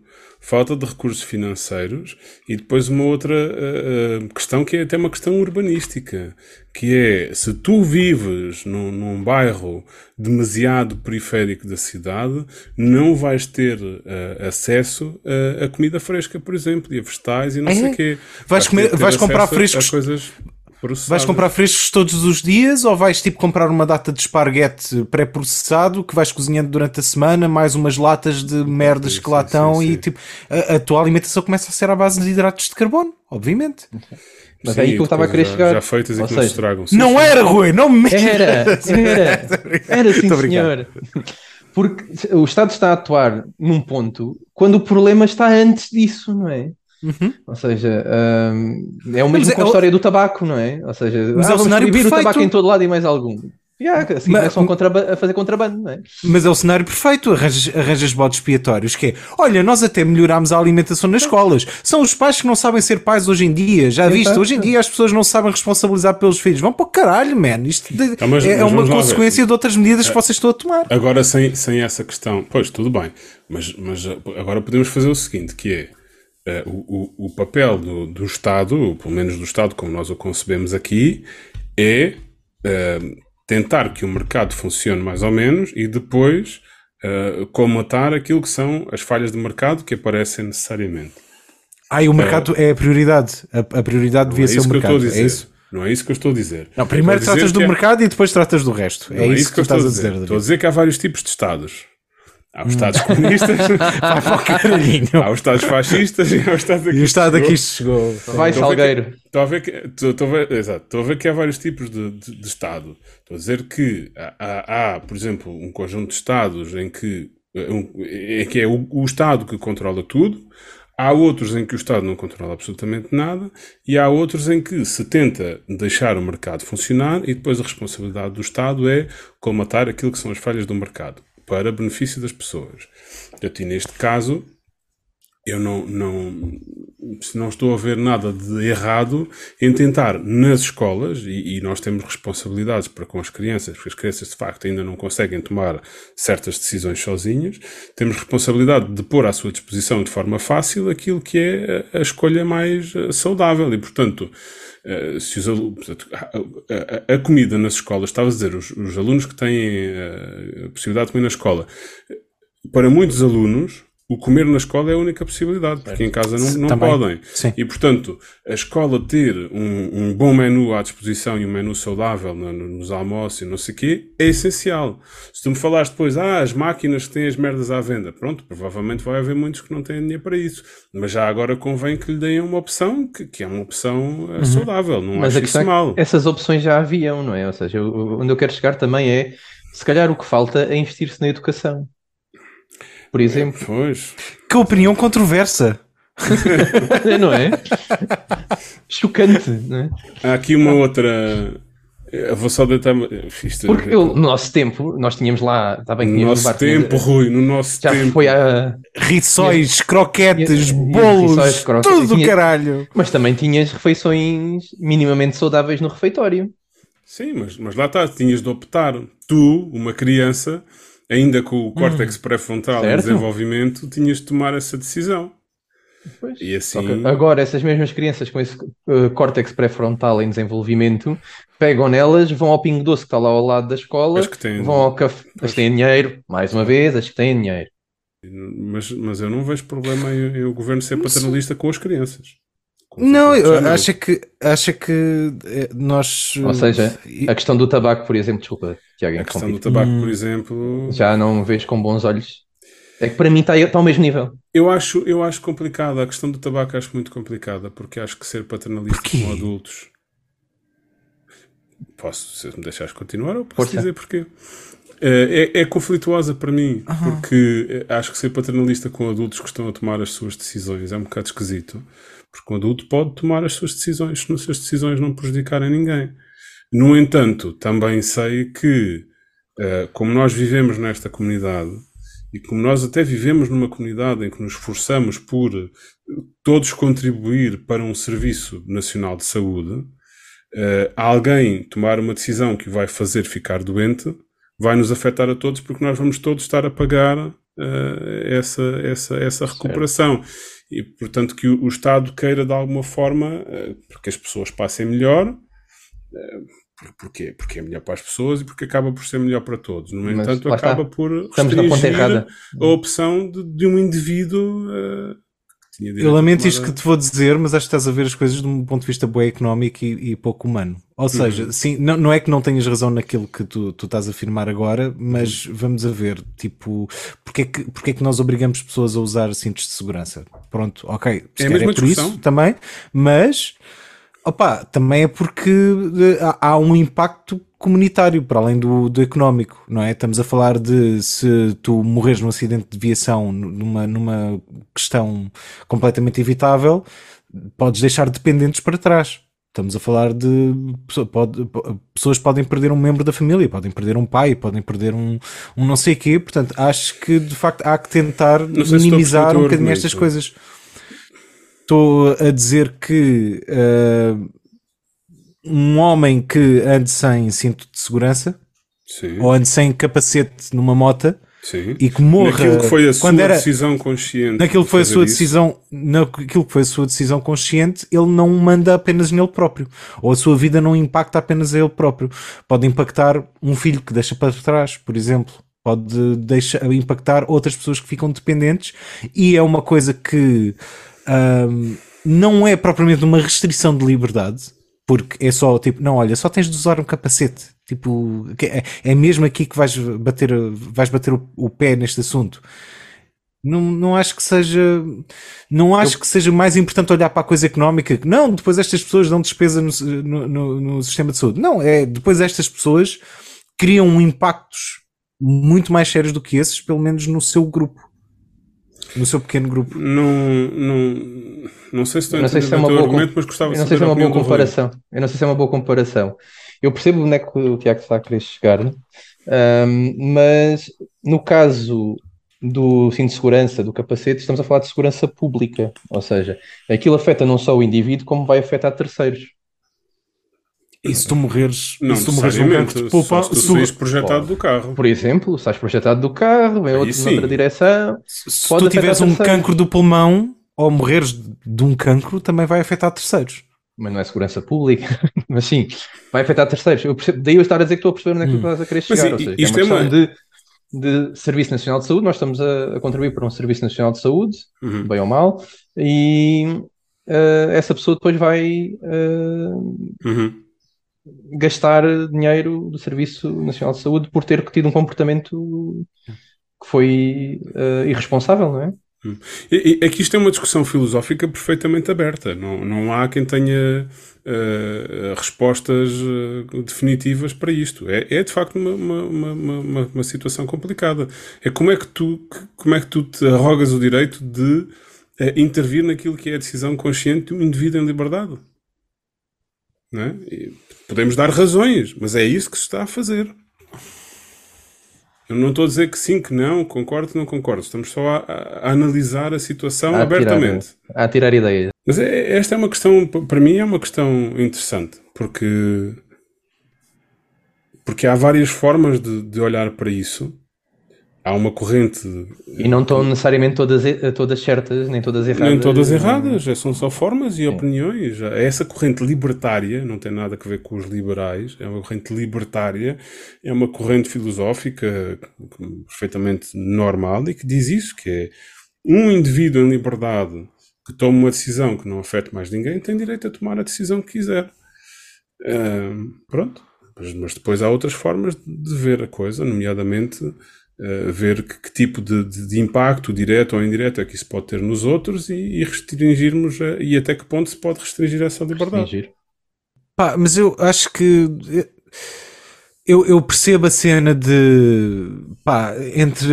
falta de recursos financeiros e depois uma outra ah, questão que é até uma questão urbanística, que é se tu vives num, num bairro demasiado periférico da cidade, não vais ter ah, acesso a, a comida fresca, por exemplo, e a vegetais e não É? sei o quê. Vais ter- comer- vais comprar frescos- coisas processadas. Vais comprar frescos todos os dias ou vais tipo comprar uma data de esparguete pré-processado que vais cozinhando durante a semana, mais umas latas de merdas Sim, que lá sim, estão sim, e sim. tipo a, a tua alimentação começa a ser à base de hidratos de carbono, obviamente. [LAUGHS] Mas Sim, é aí que eu estava a querer já- chegar. Já feitas e que não se seja, estragam. Sim, não sim. era, Rui, não me Era, era, [LAUGHS] era sim, senhor. Porque o Estado está a atuar num ponto quando o problema está antes disso, não é? Uhum. Ou seja, hum, é o Mas mesmo é- com a história do tabaco, não é? Ou seja, Mas ah, é o vamos cenário proibir o perfeito. tabaco em todo lado e mais algum. Yeah, assim Mas- começam a, a fazer contrabando, não é? Mas é o cenário perfeito, arranjas, arranjas bodes expiatórios, que é, olha, nós até melhorámos a alimentação nas escolas. São os pais que não sabem ser pais hoje em dia, já viste? Exato. Hoje em dia as pessoas não sabem responsabilizar pelos filhos. Vão para o caralho, man. Isto de- Ah, mas- é, é mas uma consequência de outras medidas que vocês estão a tomar. Agora, sem, sem essa questão, pois tudo bem, mas, mas agora podemos fazer o seguinte: que é o, o, o papel do, do Estado, pelo menos do Estado como nós o concebemos aqui, é uh, tentar que o mercado funcione mais ou menos e depois uh, comatar aquilo que são as falhas de mercado que aparecem necessariamente. Ai, o mercado é a prioridade. A, a prioridade devia é ser o que mercado. dizer. É isso? Não é isso que eu estou a dizer. Não, primeiro dizer tratas do que é- mercado e depois tratas do resto. Não é isso que, eu tu estás a estou dizer, Estou a dizer que há vários tipos de Estados. Há os Estados comunistas, [LAUGHS] Vai para o caralhinho. há os Estados fascistas e há os Estados aqui. E o Estado chegou. aqui chegou. Vai, Estou a Salgueiro. que- Estou a ver que, estou, estou a ver, exato, estou a ver que há vários tipos de, de- de Estado. Estou a dizer que há, há- por exemplo, um conjunto de Estados em que, eh, um, é, que é o, o Estado que controla tudo, há outros em que o Estado não controla absolutamente nada, e há outros em que se tenta deixar o mercado funcionar e depois a responsabilidade do Estado é colmatar aquilo que são as falhas do mercado, para benefício das pessoas. Portanto, e neste caso, eu não, não, não estou a ver nada de errado em tentar nas escolas, e, e, nós temos responsabilidades para com as crianças, porque as crianças de facto ainda não conseguem tomar certas decisões sozinhas, temos responsabilidade de pôr à sua disposição de forma fácil aquilo que é a, a escolha mais eh, saudável e, portanto, Uh, se os alunos, a, a, a, comida nas escolas, estava a dizer, os, os alunos que têm uh, a possibilidade de comer na escola, para muitos alunos, o comer na escola é a única possibilidade, porque em casa não, não podem. Sim. E, portanto, a escola ter um, um, bom menu à disposição e um menu saudável no, no, nos almoços e não sei o quê, é essencial. Se tu me falares depois, ah, as máquinas que têm as merdas à venda, pronto, provavelmente vai haver muitos que não têm dinheiro para isso. Mas já agora convém que lhe deem uma opção que, que é uma opção uh, uhum. saudável, não Mas acho isso é mal. essas opções já haviam, não é? Ou seja, onde eu quero chegar também é, se calhar o que falta é investir-se na educação por exemplo. Pois. Que opinião controversa. não é? Chocante, não é? Há aqui uma outra. Eu vou só deitar. Isto... Porque eu, no nosso tempo, nós tínhamos lá. Está bem, no nosso tempo, Rui, no nosso já tempo. foi a. Riçóis, tinha... croquetes, bolos, riçóis, croquetes. tudo tinha... caralho. Mas também tinhas refeições minimamente saudáveis no refeitório. Sim, mas, mas lá está, tinhas de optar. Tu, uma criança, ainda com o córtex hum, pré-frontal em desenvolvimento, tinhas de tomar essa decisão. Pois. E assim... Agora, essas mesmas crianças com esse uh, córtex pré-frontal em desenvolvimento pegam nelas, vão ao Pingo Doce que está lá ao lado da escola, têm... vão ao café, as que têm dinheiro, mais uma vez, as que têm dinheiro. Mas, mas eu não vejo problema em, em o governo ser paternalista com as crianças. Não, eu acho que, acho que eh, nós. Ou seja, a questão do tabaco, por exemplo, desculpa, Tiago. A questão do tabaco, hum. por exemplo. Já não vejo com bons olhos. É que para mim está, está ao mesmo nível. Eu acho, eu acho complicada. A questão do tabaco acho muito complicada, porque acho que ser paternalista com adultos. Posso, se me deixares continuar, eu posso Força. dizer porquê. Eh, é, é conflituosa para mim, uhum. porque eh, acho que ser paternalista com adultos que estão a tomar as suas decisões é um bocado esquisito. Porque o adulto pode tomar as suas decisões se as suas decisões não prejudicarem ninguém. No entanto, também sei que, uh, como nós vivemos nesta comunidade, e como nós até vivemos numa comunidade em que nos esforçamos por todos contribuir para um serviço nacional de saúde, uh, alguém tomar uma decisão que o vai fazer ficar doente vai nos afetar a todos porque nós vamos todos estar a pagar uh, essa, essa, essa recuperação. Certo e portanto que o, o Estado queira de alguma forma uh, porque as pessoas passem melhor uh, porquê? porque é melhor para as pessoas e porque acaba por ser melhor para todos. No entanto acaba por restringir a opção de, de um indivíduo uh, eu lamento isto que te vou dizer, mas acho que estás a ver as coisas de um ponto de vista bem económico e, e pouco humano. Ou seja, uhum. sim, não, não é que não tenhas razão naquilo que tu, tu estás a afirmar agora, mas uhum. vamos a ver, tipo, porque é, que, porque é que nós obrigamos pessoas a usar cintos de segurança? Pronto, ok, é, a mesma é por isso também, mas opa, também é porque eh, há, há um impacto comunitário, para além do, do económico, não é? Estamos a falar de se tu morres num acidente de viação numa, numa questão completamente evitável, podes deixar dependentes para trás. Estamos a falar de pode, pessoas podem perder um membro da família, podem perder um pai, podem perder um, um não sei quê. Portanto, acho que de facto há que tentar minimizar um bocadinho estas coisas. Estou a dizer que uh, um homem que ande sem cinto de segurança Sim. ou ande sem capacete numa moto Sim. e que morra naquilo que foi a sua era, decisão consciente naquilo que foi a sua isso. decisão naquilo que foi a sua decisão consciente ele não manda apenas nele próprio ou a sua vida não impacta apenas a ele próprio pode impactar um filho que deixa para trás por exemplo pode deixar, impactar outras pessoas que ficam dependentes e é uma coisa que hum, não é propriamente uma restrição de liberdade porque é só tipo, não, olha, só tens de usar um capacete. Tipo, é, é mesmo aqui que vais bater, vais bater o, o pé neste assunto. Não, não acho que seja não acho Eu... que seja mais importante olhar para a coisa económica não, depois estas pessoas dão despesa no, no, no, no sistema de saúde não, é depois estas pessoas criam impactos muito mais sérios do que esses, pelo menos no seu grupo no seu pequeno grupo. Não, não, não sei se estou a entender se é uma boa argumento, mas gostava de não sei se é uma boa comparação. Eu não sei se é uma boa comparação. Eu percebo onde é que o Tiago está a querer chegar, um, mas no caso do cinto de segurança, do capacete, estamos a falar de segurança pública. Ou seja, aquilo afeta não só o indivíduo, como vai afetar terceiros. E se tu morreres, Não se tu morreres num cancro pulmão, só se tu se tu- saís projetado do carro. Por exemplo, estás projetado do carro, vem outro sim. noutra direção. se tu tiveres um cancro do pulmão ou morreres de um cancro, também vai afetar terceiros. Mas não é segurança pública. [LAUGHS] Mas sim, vai afetar terceiros. Eu percebo- daí eu estar a dizer que estou a perceber onde é que tu estás a querer chegar. seja, isto é é uma questão de, de Serviço Nacional de Saúde. Nós estamos a, a contribuir para um Serviço Nacional de Saúde, Uhum. bem ou mal, e eh, essa pessoa depois vai eh, Uhum. Gastar dinheiro do Serviço Nacional de Saúde por ter tido um comportamento que foi eh, irresponsável, não é? E, e, é que isto é uma discussão filosófica perfeitamente aberta. Não, não há quem tenha eh, respostas eh, definitivas para isto. É, é de facto uma, uma, uma, uma, situação complicada. É como é que tu, como é que tu te arrogas o direito de eh, intervir naquilo que é a decisão consciente de um indivíduo em liberdade. Não é? E podemos dar razões, mas é isso que se está a fazer. Eu não estou a dizer que sim, que não, concordo, não concordo. Estamos só a, a- analisar a situação A tirar- abertamente. A tirar ideias. Mas é- esta é uma questão, para mim é uma questão interessante, porque, porque há várias formas de, de olhar para isso. Há uma corrente, E não estão necessariamente todas, todas certas, nem todas erradas. nem todas erradas, é- são só formas e opiniões. É Essa corrente libertária, não tem nada a ver com os liberais, é uma corrente libertária, é uma corrente filosófica perfeitamente normal e que diz isso, que é um indivíduo em liberdade que toma uma decisão que não afeta mais ninguém tem direito a tomar a decisão que quiser. Pronto. Mas, mas depois há outras formas de ver a coisa, nomeadamente ah, ver que, que tipo de, de- de impacto, direto ou indireto, é que isso pode ter nos outros e, e restringirmos a- e até que ponto se pode restringir essa liberdade. Fingir. Pá, mas eu acho que eu, eu percebo a cena de pá, entre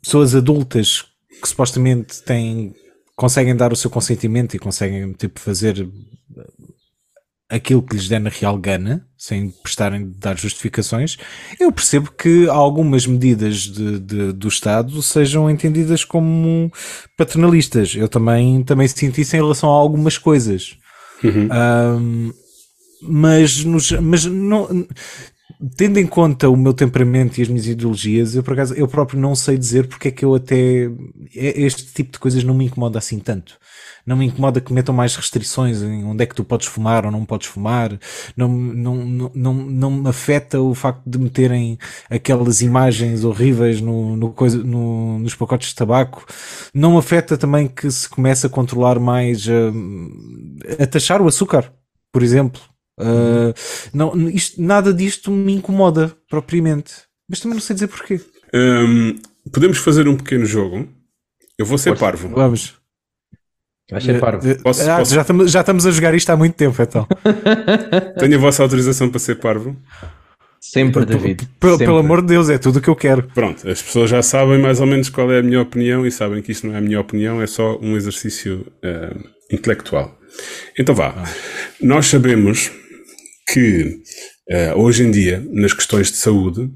pessoas adultas que supostamente têm conseguem dar o seu consentimento e conseguem tipo fazer aquilo que lhes der na real gana, sem prestarem de dar justificações, eu percebo que algumas medidas de, de- do Estado sejam entendidas como paternalistas. Eu também, também senti isso em relação a algumas coisas. Ahm, mas, nos- mas não, tendo em conta o meu temperamento e as minhas ideologias, eu por acaso eu próprio não sei dizer porque é que eu até é- este tipo de coisas não me incomoda assim tanto. Não me incomoda que metam mais restrições em onde é que tu podes fumar ou não podes fumar. Não, não, não, não, não me afeta o facto de meterem aquelas imagens horríveis no, no coisa, no- nos pacotes de tabaco. Não me afeta também que se comece a controlar mais, hum, a taxar o açúcar, por exemplo. Uh, não, isto, nada disto me incomoda propriamente. Mas também não sei dizer porquê. Ahm, podemos fazer um pequeno jogo. Eu vou ser Força. parvo. Vamos. Vai ser parvo. Uh, Posso- ah, posso- Já, estamos, já estamos a jogar isto há muito tempo, então. [LAUGHS] Tenho a vossa autorização para ser parvo. Sempre, David. Pelo, sempre. pelo amor de Deus, é tudo o que eu quero. Pronto, as pessoas já sabem mais ou menos qual é a minha opinião e sabem que isto não é a minha opinião, é só um exercício ah, intelectual. Então vá. Nós sabemos que ah, hoje em dia, nas questões de saúde,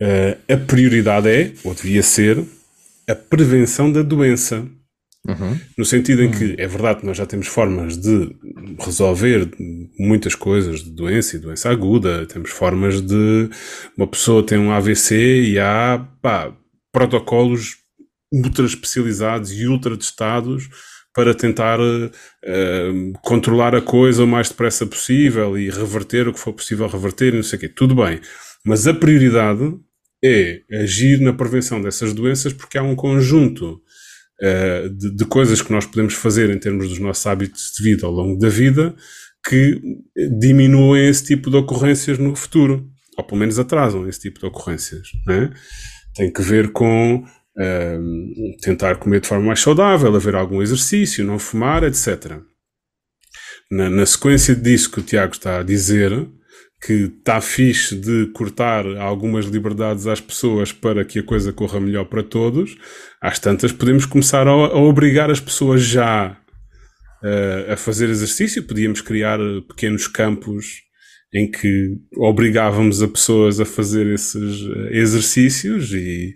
ah, a prioridade é, ou devia ser, a prevenção da doença. No sentido em que é verdade que nós já temos formas de resolver muitas coisas de doença e doença aguda, temos formas de uma pessoa tem um AVC e há pá, protocolos ultra especializados e ultra testados para tentar eh, controlar a coisa o mais depressa possível e reverter o que for possível reverter e não sei o quê. Tudo bem. Mas a prioridade é agir na prevenção dessas doenças porque há um conjunto eh, de, de coisas que nós podemos fazer em termos dos nossos hábitos de vida ao longo da vida que diminuem esse tipo de ocorrências no futuro, ou pelo menos atrasam esse tipo de ocorrências. Né? Tem que ver com eh, tentar comer de forma mais saudável, haver algum exercício, não fumar, etc. Na, na sequência disso que o Tiago está a dizer, que está fixe de cortar algumas liberdades às pessoas para que a coisa corra melhor para todos, às tantas podemos começar a, a obrigar as pessoas já eh, a fazer exercício, podíamos criar pequenos campos em que obrigávamos a pessoas a fazer esses eh, exercícios e,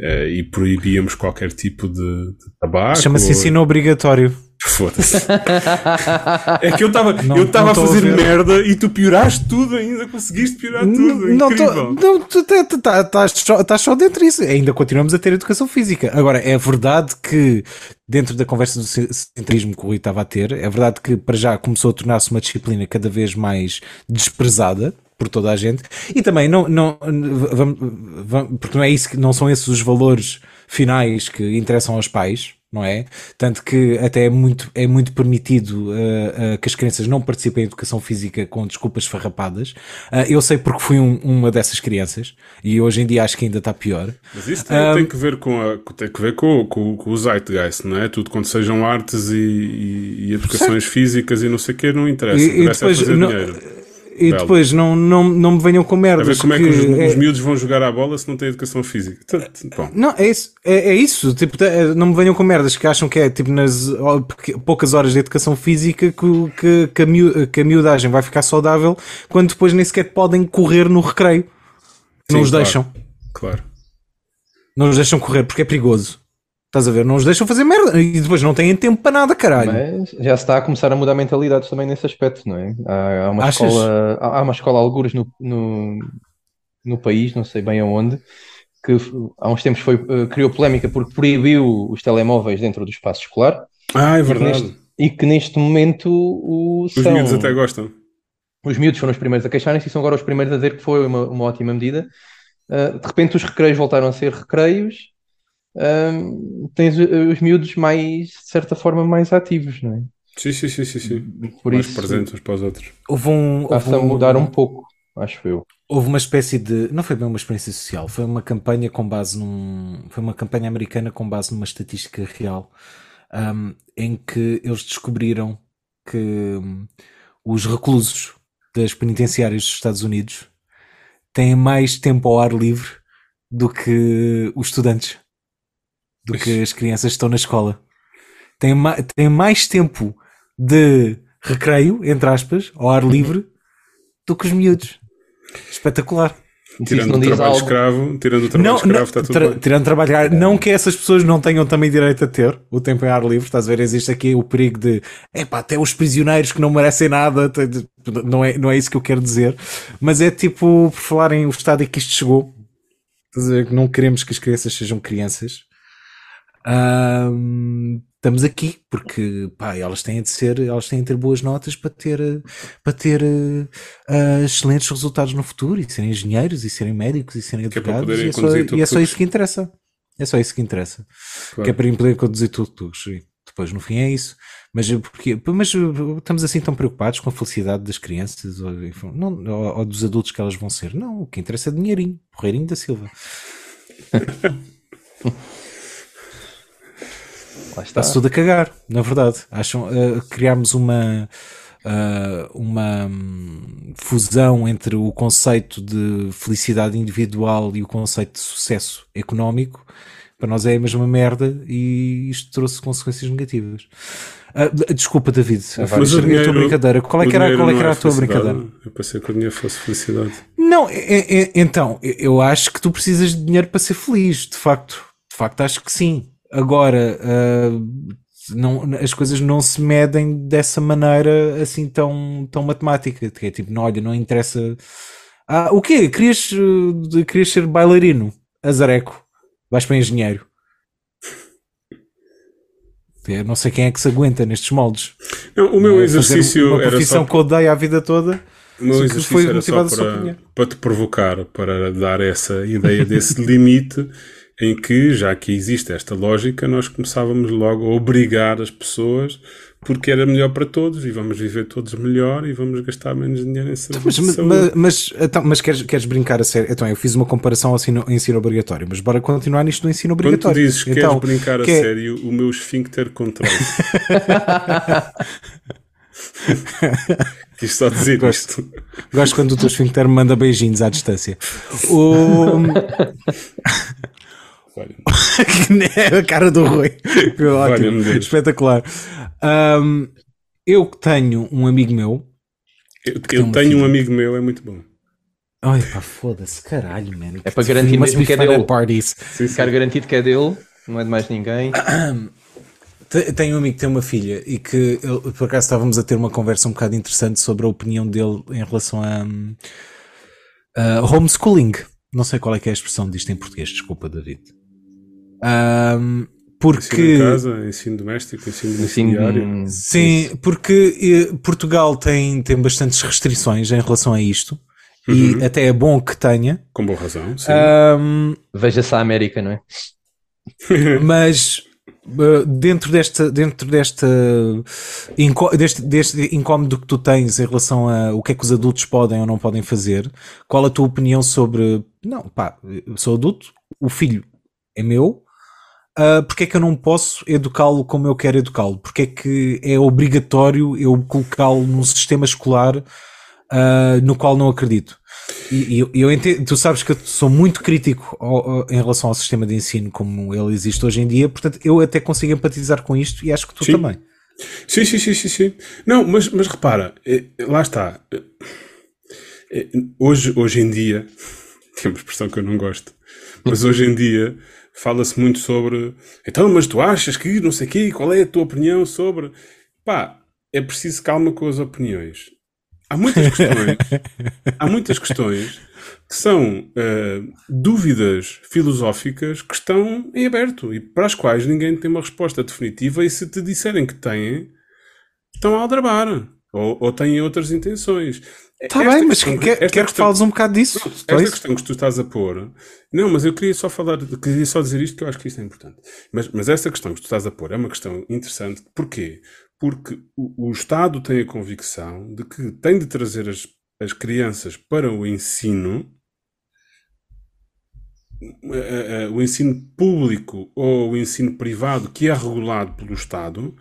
eh, e proibíamos qualquer tipo de, de tabaco. Chama-se ou- ensino obrigatório. Foda-se. [LAUGHS] é que eu estava eu estava não a a fazer ver. merda e tu pioraste tudo ainda, conseguiste piorar tudo. Não, Incrível. tô- não, tu tá- tá- estás só, só dentro disso. Ainda continuamos a ter educação física. Agora, é verdade que, dentro da conversa do ce- centrismo que o Rui estava a ter, é verdade que para já começou a tornar-se uma disciplina cada vez mais desprezada por toda a gente. E também, não, não, vamos, vamos- porque não é isso que não são esses os valores finais que interessam aos pais. Não é? Tanto que até é muito, é muito permitido uh, uh, que as crianças não participem em educação física com desculpas farrapadas. Uh, eu sei porque fui um- uma dessas crianças e hoje em dia acho que ainda está pior. Mas isso tem, Ah, tem que ver com, a, tem que ver com, com, com o zeitgeist, não é? Tudo quando sejam artes e, e, e educações físicas e não sei o que, não interessa. E- e é depois fazer não- dinheiro. E Belo. depois não, não, não me venham com A merdas. ver como é que os, que os é- miúdos vão jogar à bola se não têm educação física. Bom, Não, é isso, é, é isso. Tipo, é, não me venham com merdas que acham que é tipo nas poucas horas de educação física que, que, que, a, miú- que a miudagem vai ficar saudável quando depois nem sequer podem correr no recreio. não Sim, os claro. deixam. claro. Não os deixam correr porque é perigoso. Estás a ver? Não os deixam fazer merda e depois não têm tempo para nada, caralho. Mas já se está a começar a mudar mentalidades também nesse aspecto, não é? Há, há uma Achas? escola, há há uma escola algures no, no, no país, não sei bem aonde, que há uns tempos foi, eh, criou polémica porque proibiu os telemóveis dentro do espaço escolar Ah, é e que verdade. neste, e que neste momento o, Os são, miúdos até gostam. os miúdos foram os primeiros a queixarem-se e são agora os primeiros a dizer que foi uma, uma ótima medida. Uh, de repente os recreios voltaram a ser recreios. Um, tens uh, os miúdos mais, de certa forma, mais ativos, não é? Sim, sim, sim, sim. sim. Por Mais isso presentes uns para os outros. Houve um, houve a um- mudar um pouco, acho eu. houve uma espécie de. Não foi bem uma experiência social, foi uma campanha com base num. Foi uma campanha americana com base numa estatística real, um, em que eles descobriram que hum, os reclusos das penitenciárias dos Estados Unidos têm mais tempo ao ar livre do que os estudantes, do que as crianças que estão na escola. Têm, ma têm mais tempo de recreio, entre aspas, ao ar livre, do que os miúdos. Espetacular. Tirando não o trabalho algo, escravo, tirando o trabalho escravo, está tudo tra- bem. tirando trabalhar, não que essas pessoas não tenham também direito a ter o tempo em ar livre, estás a ver? Existe aqui o perigo de epá, até os prisioneiros que não merecem nada, não é, não é isso que eu quero dizer, mas é tipo, por falar em o estado em que isto chegou, estás a ver? Que não queremos que as crianças sejam crianças. Ahm, estamos aqui porque pá, elas têm de ser, elas têm de ter boas notas para ter, para ter ah, excelentes resultados no futuro e serem engenheiros e serem médicos e serem é advogados poderem e é, só, e é só isso que interessa. É só isso que interessa. Claro. Que é para poder conduzir tuk-tuks. E Depois, no fim, é isso. Mas, eh, porque, mas eh, estamos assim tão preocupados com a felicidade das crianças ou, não, ou, ou dos adultos que elas vão ser. Não, o que interessa é dinheirinho. Porreirinho da Silva. [LAUGHS] Está-se tudo a cagar, na verdade. Acham, eh, criámos uma, eh, uma hum, fusão entre o conceito de felicidade individual e o conceito de sucesso económico. Para nós é a mesma merda e isto trouxe consequências negativas. Ah, d- desculpa, David. É Foi vários- a tua dinheiro- brincadeira. Qual é que era, dinheiro qual é que era é a tua brincadeira? Eu pensei que o dinheiro fosse felicidade. Não, é- é- então, eu acho que tu precisas de dinheiro para ser feliz, de facto. De facto, acho que sim. Agora, ah, não, as coisas não se medem dessa maneira assim tão, tão matemática. Que é tipo, não, olha, não interessa. Ah, o quê? Querias, eh, querias ser bailarino? Azareco. Vais para engenheiro. Eu não sei quem é que se aguenta nestes moldes. Não, o meu é? Exercício uma era profissão só que odeio a vida toda. O meu exercício foi era só para, para te provocar, para dar essa ideia desse [LAUGHS] limite em que, já que existe esta lógica, nós começávamos logo a obrigar as pessoas porque era melhor para todos e vamos viver todos melhor e vamos gastar menos dinheiro em serviços mas, saúde. mas, mas, então, mas queres, queres brincar a sério? Então, eu fiz uma comparação ao ensino, ensino obrigatório, mas bora continuar nisto do ensino Quando tu obrigatório. dizes que então, queres brincar a que é- sério, o meu esfíncter controla. [LAUGHS] Quis só dizer Gosto. isto. Gosto quando o teu esfíncter me manda beijinhos à distância. O... [LAUGHS] Olha, [LAUGHS] a cara do Rui. Ótimo. Espetacular. Ahm, eu que tenho um amigo meu Eu, eu tenho um filha. amigo meu, é muito bom. Ai pá, foda-se, caralho, man. É para garantir mesmo que é dele. parties. Sim, sim. Ficar garantido que é dele, não é de mais ninguém. Te- Tenho um amigo que tem uma filha e que ele- por acaso estávamos a ter uma conversa um bocado interessante sobre a opinião dele em relação a, a homeschooling. Não sei qual é que é a expressão disto em português, desculpa, David. Ensino porque em casa, ensino doméstico, ensino domiciliário. Sim, porque eh, Portugal tem, tem bastantes restrições em relação a isto Uhum. e até é bom que tenha. Com boa razão, sim. Ahm, Veja-se a América, não é? [LAUGHS] mas uh, dentro desta dentro desta deste, deste incómodo que tu tens em relação a o que é que os adultos podem ou não podem fazer, qual a tua opinião sobre não, pá, sou adulto, o filho é meu, uh, porque é que eu não posso educá-lo como eu quero educá-lo? Porque é que é obrigatório eu colocá-lo num sistema escolar uh, no qual não acredito? E, e eu, entendo, tu sabes que eu sou muito crítico ao- em relação ao sistema de ensino como ele existe hoje em dia, portanto eu até consigo empatizar com isto e acho que tu Sim. também. Sim, sim, sim, sim, sim. Não, mas, mas repara, eh, lá está. Eh, Hoje, hoje em dia, [LAUGHS] tem uma expressão que eu não gosto, mas hoje em dia fala-se muito sobre então, mas tu achas que não sei o quê, qual é a tua opinião sobre. Pá, é preciso calma com as opiniões. Há muitas questões, [LAUGHS] há muitas questões que são eh, dúvidas filosóficas que estão em aberto e para as quais ninguém tem uma resposta definitiva e se te disserem que têm, estão a aldrabar ou, ou têm outras intenções. Está Tá bem, mas questão- quer, quero que questão- fales um bocado disso. não, esta questão que tu estás a pôr. Não, mas eu queria só falar, queria só dizer isto que eu acho que isto é importante. Mas, mas esta questão que tu estás a pôr é uma questão interessante. Porquê? Porque o, o Estado tem a convicção de que tem de trazer as, as crianças para o ensino, o ensino público ou o ensino privado que é regulado pelo Estado,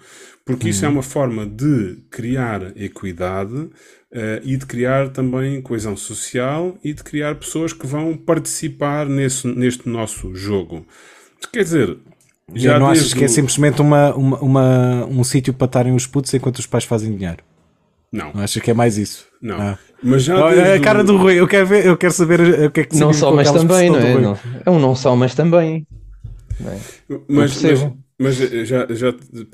porque isso é uma forma de criar equidade eh, e de criar também coesão social e de criar pessoas que vão participar nesse, neste nosso jogo. Quer dizer, Já não achas que é simplesmente uma, uma, uma- um sítio para estarem os putos enquanto os pais fazem dinheiro? Não, Não achas que é mais isso? Não. Ah. Mas já Olha a cara do Rui, eu quero ver, eu quero saber o que é que Não só, mas também, não é? Não, é um não só, mas também. não é? Mas, mas, percebo. mas já, já,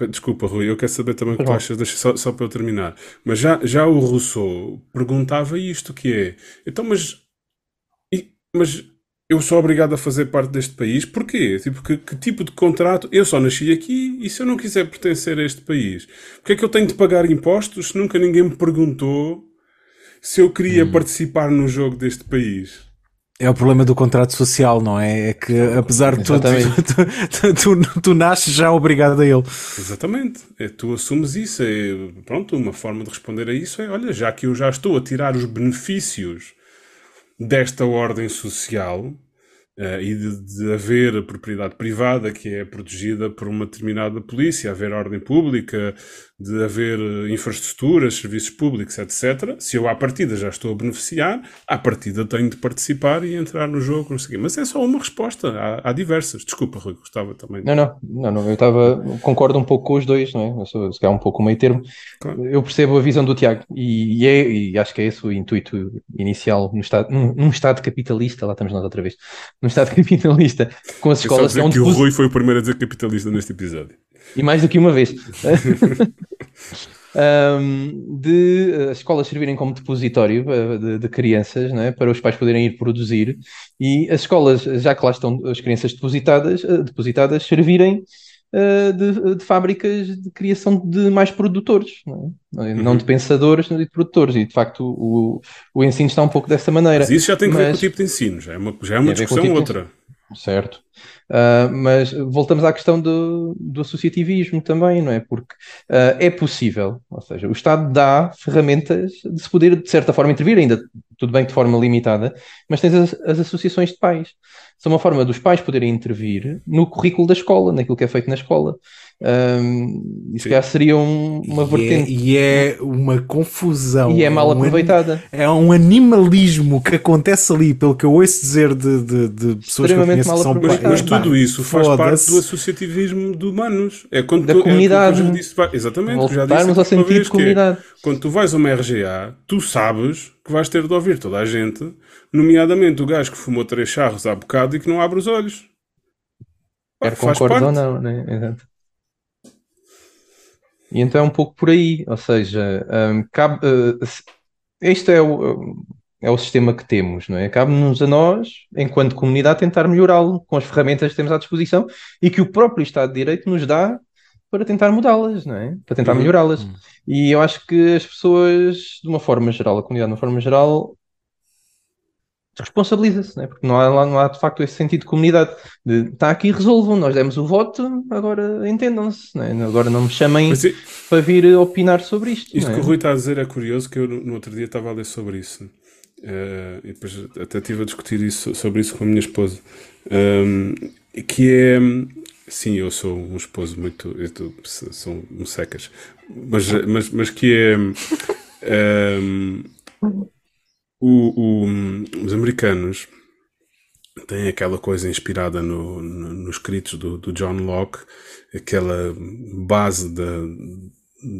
desculpa, Rui, eu quero saber também o que tu achas, deixa só, só para eu terminar. Mas já, já o Rousseau perguntava isto, que é, então, mas, e- mas eu sou obrigado a fazer parte deste país, porquê? Tipo, que, que tipo de contrato? Eu só nasci aqui e se eu não quiser pertencer a este país, porque é que eu tenho de pagar impostos se nunca ninguém me perguntou se eu queria Hum. participar no jogo deste país? É o problema do contrato social, não é? É que apesar de tudo, [LAUGHS] tu, tu, tu, tu nasces já obrigado a ele. Exatamente. É, tu assumes isso. É, pronto, uma forma de responder a isso é: olha, já que eu já estou a tirar os benefícios desta ordem social eh, e de, de haver a propriedade privada que é protegida por uma determinada polícia, haver ordem pública, de haver eh, infraestruturas, serviços públicos, etc. Se eu à partida já estou a beneficiar, à partida tenho de participar e entrar no jogo, não sei. Mas é só uma resposta. Há, há diversas. Desculpa, Rui, gostava também. de- Não, não, não, não, eu estava, concordo um pouco com os dois, não é? Eu sou, se calhar, um pouco o meio termo. Claro. Eu percebo a visão do Tiago e, e é, e acho que é esse o intuito inicial num estado, num, num estado capitalista, lá estamos nós outra vez, num estado [LAUGHS] capitalista, com as É só escolas dizer onde que o Rui foi o primeiro a dizer capitalista neste episódio. E mais do que uma vez. [LAUGHS] Ahm, de eh, as escolas servirem como depositório eh, de, de crianças, não é? Para os pais poderem ir produzir e as escolas, já que lá estão as crianças depositadas, eh, depositadas servirem de, de fábricas de criação de mais produtores, não, é? Não Uhum. de pensadores, não de produtores, e de facto o, o ensino está um pouco dessa maneira. Mas isso já tem que ver com o Mas- tipo de ensino, já é uma, já é uma discussão tipo outra. Certo. Ah, mas voltamos à questão do, do associativismo também, não é? Porque ah, é possível, ou seja, o Estado dá ferramentas de se poder, de certa forma, intervir, ainda tudo bem que de forma limitada, mas tens as, as associações de pais. São uma forma dos pais poderem intervir no currículo da escola, naquilo que é feito na escola. Um, isso já seria um, uma E é, vertente. e é uma confusão. E é mal um aproveitada. É um animalismo que acontece ali, pelo que eu ouço dizer de, de, de pessoas que eu conheço mal que são. Mas pá, tudo isso faz parte do associativismo de humanos. É quando Da tu, é o que eu comunidade. já disse, vai- exatamente, disse Voltarmos ao sentido de que é, comunidade. quando tu vais a uma RGA, tu sabes que vais ter de ouvir toda a gente, nomeadamente o gajo que fumou três charros há bocado e que não abre os olhos. Quer concordes ou não, né? Exato. E então é um pouco por aí, ou seja, hum, cabe, se- este é o, é o sistema que temos, não é? Cabe-nos a nós, enquanto comunidade, tentar melhorá-lo com as ferramentas que temos à disposição e que o próprio Estado de Direito nos dá para tentar mudá-las, não é? Para tentar Uhum. melhorá-las. E eu acho que as pessoas, de uma forma geral, a comunidade de uma forma geral, responsabiliza-se, não é? Porque não há, não há de facto esse sentido de comunidade. De, está aqui, resolvam, nós demos o voto, agora entendam-se, não é? Agora não me chamem Mas para vir opinar sobre isto. isto não que é? o Rui está a dizer é curioso, que eu no no outro dia estava a ler sobre isso. Eh, e depois até estive a discutir isso, sobre isso com a minha esposa. Um, que é. Sim, eu sou um esposo muito. Eu sou um secas. Mas, mas, mas que é. um, o- o- os americanos têm aquela coisa inspirada no, no- nos escritos do, do John Locke, aquela base da,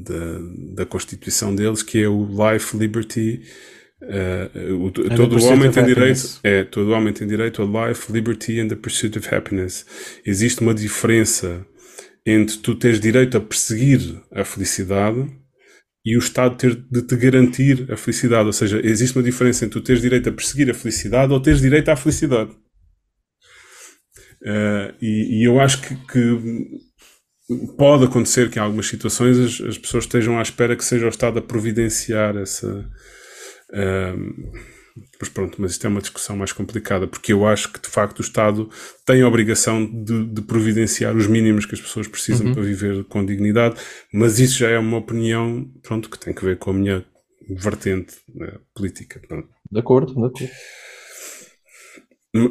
da, da Constituição deles, que é o Life, Liberty. eh, o- todo o homem tem direito é todo homem tem direito a life, liberty and the pursuit of happiness. Existe uma diferença entre tu teres direito a perseguir a felicidade e o Estado ter de te garantir a felicidade. Ou seja, existe uma diferença entre tu teres direito a perseguir a felicidade ou teres direito à felicidade. Eh, e, e eu acho que, que pode acontecer que em algumas situações as, as pessoas estejam à espera que seja o Estado a providenciar essa. ehm, mas pronto, mas isto é uma discussão mais complicada, porque eu acho que de facto o Estado tem a obrigação de, de providenciar os mínimos que as pessoas precisam para viver com dignidade, mas isso já é uma opinião, pronto, que tem que ver com a minha vertente né, política. pronto. De acordo, de acordo.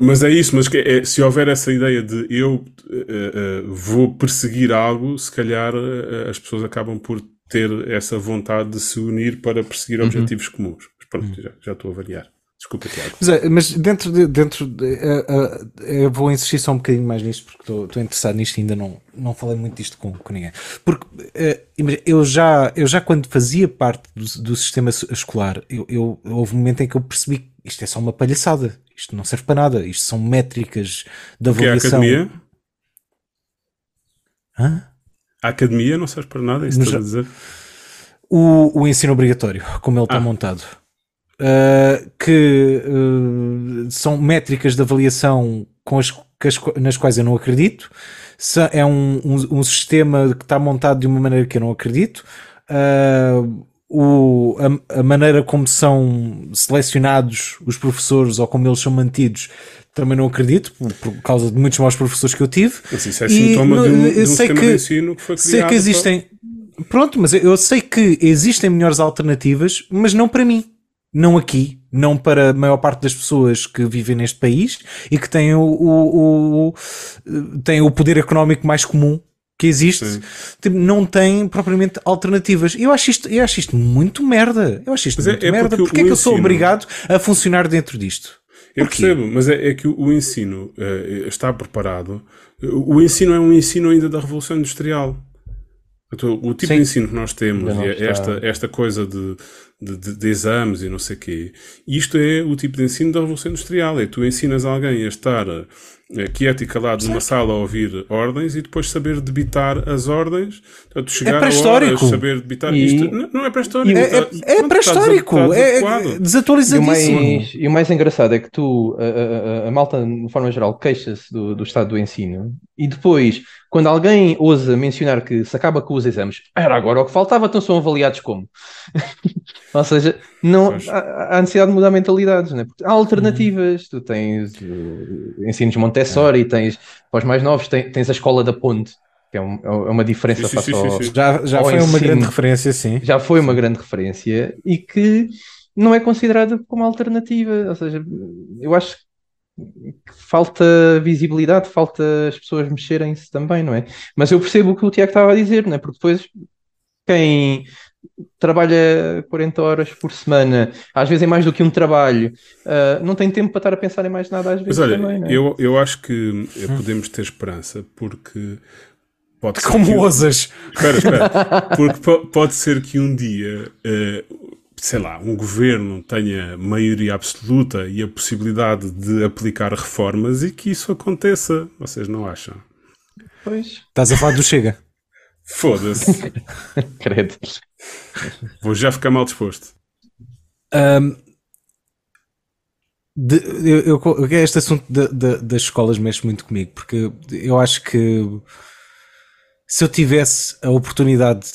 Mas é isso, mas é- se houver essa ideia de eu eh, eh, vou perseguir algo, se calhar eh, as pessoas acabam por ter essa vontade de se unir para perseguir objetivos comuns. Mas pronto, já, já estou a variar. Desculpa, Tiago. Mas, é, mas dentro de, dentro de, eh, eh, eu vou insistir só um bocadinho mais nisto porque estou interessado nisto e ainda não, não falei muito disto com, com ninguém. Porque eh, imagina, eu já, eu já quando fazia parte do, do sistema es- escolar, eu, eu- houve um momento em que eu percebi que isto é só uma palhaçada, isto não serve para nada, isto são métricas de O que é a avaliação. academia? Hã? A academia não serve para nada, é isso estás a dizer? o, o ensino obrigatório, como ele está Ah. montado, Uh, que uh, são métricas de avaliação com as, as- nas quais eu não acredito. É um, um, um sistema que está montado de uma maneira que eu não acredito. Uh, o, a, a maneira como são selecionados os professores ou como eles são mantidos também não acredito, por, por causa de muitos maus professores que eu tive. Mas isso é E sintoma de um, de um sei sistema que- de ensino que foi criado. Sei que existem. Pronto, mas eu- eu sei que existem melhores alternativas, mas não para mim. Não aqui. Não para a maior parte das pessoas que vivem neste país e que têm o, o, o- têm o poder económico mais comum que existe. Tipo, não tem propriamente alternativas. Eu acho isto, eu acho isto muito merda. Eu acho isto Mas é- muito é merda. porque é que eu sou ensino- obrigado a funcionar dentro disto? Eu Porquê? percebo, mas é, é que o, o ensino eh, está preparado. O, o ensino é um ensino ainda da Revolução Industrial. Portanto, O tipo Sim. de ensino que nós temos, e é esta, esta coisa de, de, de- de exames e não sei o quê, isto é o tipo de ensino da Revolução Industrial. É tu ensinas alguém a estar eh, quieto e calado numa sala a ouvir ordens e depois saber debitar as ordens. Portanto, chegar a pré-histórico. saber debitar E- isto. Não, não é pré-histórico. É, é, é pré-histórico. É, é E o, desatualizadíssimo. mais, e o mais engraçado é que tu, a, a- a- a malta, de forma geral, queixa-se do, do estado do ensino e depois, quando alguém ousa mencionar que se acaba com os exames, era agora o que faltava, então são avaliados como? [LAUGHS] Ou seja, não, há, há necessidade de mudar mentalidades, né? Porque há alternativas. Tu tens uh, ensinos Montessori, tens, para os mais novos, tens, tens a escola da ponte, que é, um- é uma diferença Sim, sim, face sim, ao, sim, sim. Já, já ao foi uma ensino. grande referência, sim. já foi uma grande referência e que não é considerada como alternativa. Ou seja, eu acho falta visibilidade, falta as pessoas mexerem-se também, não é? Mas eu percebo o que o Tiago estava a dizer, não é? Porque depois quem trabalha 40 horas por semana, às vezes é mais do que um trabalho, uh, não tem tempo para estar a pensar em mais nada às vezes Mas olha, também, não é? eu, eu acho que eh, podemos ter esperança porque pode ser que Como um- ousas? Espera, espera. Porque po- pode ser que um dia, eh, sei lá, um governo tenha maioria absoluta e a possibilidade de aplicar reformas e que isso aconteça. Vocês não acham? Pois, Estás a falar do Chega? [LAUGHS] Foda-se. [LAUGHS] credo. Vou já ficar mal disposto. Ahm, de- eu, eu- este assunto da- da- das escolas mexe muito comigo, porque eu acho que se eu tivesse a oportunidade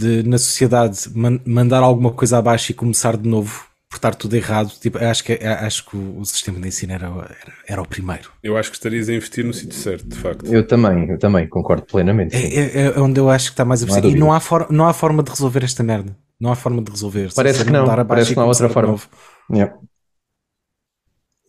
de, na sociedade, man- mandar alguma coisa abaixo e começar de novo, por estar tudo errado, tipo, acho que, acho que o, o sistema de ensino era, era, era o primeiro. Eu acho que estarias a investir no sítio certo, de facto. Eu também, eu também concordo plenamente. É, é- é onde eu acho que está mais a Não. E não há, for, não há forma de resolver esta merda. Não há forma de resolver. Parece que não, parece que não há outra forma. Yeah.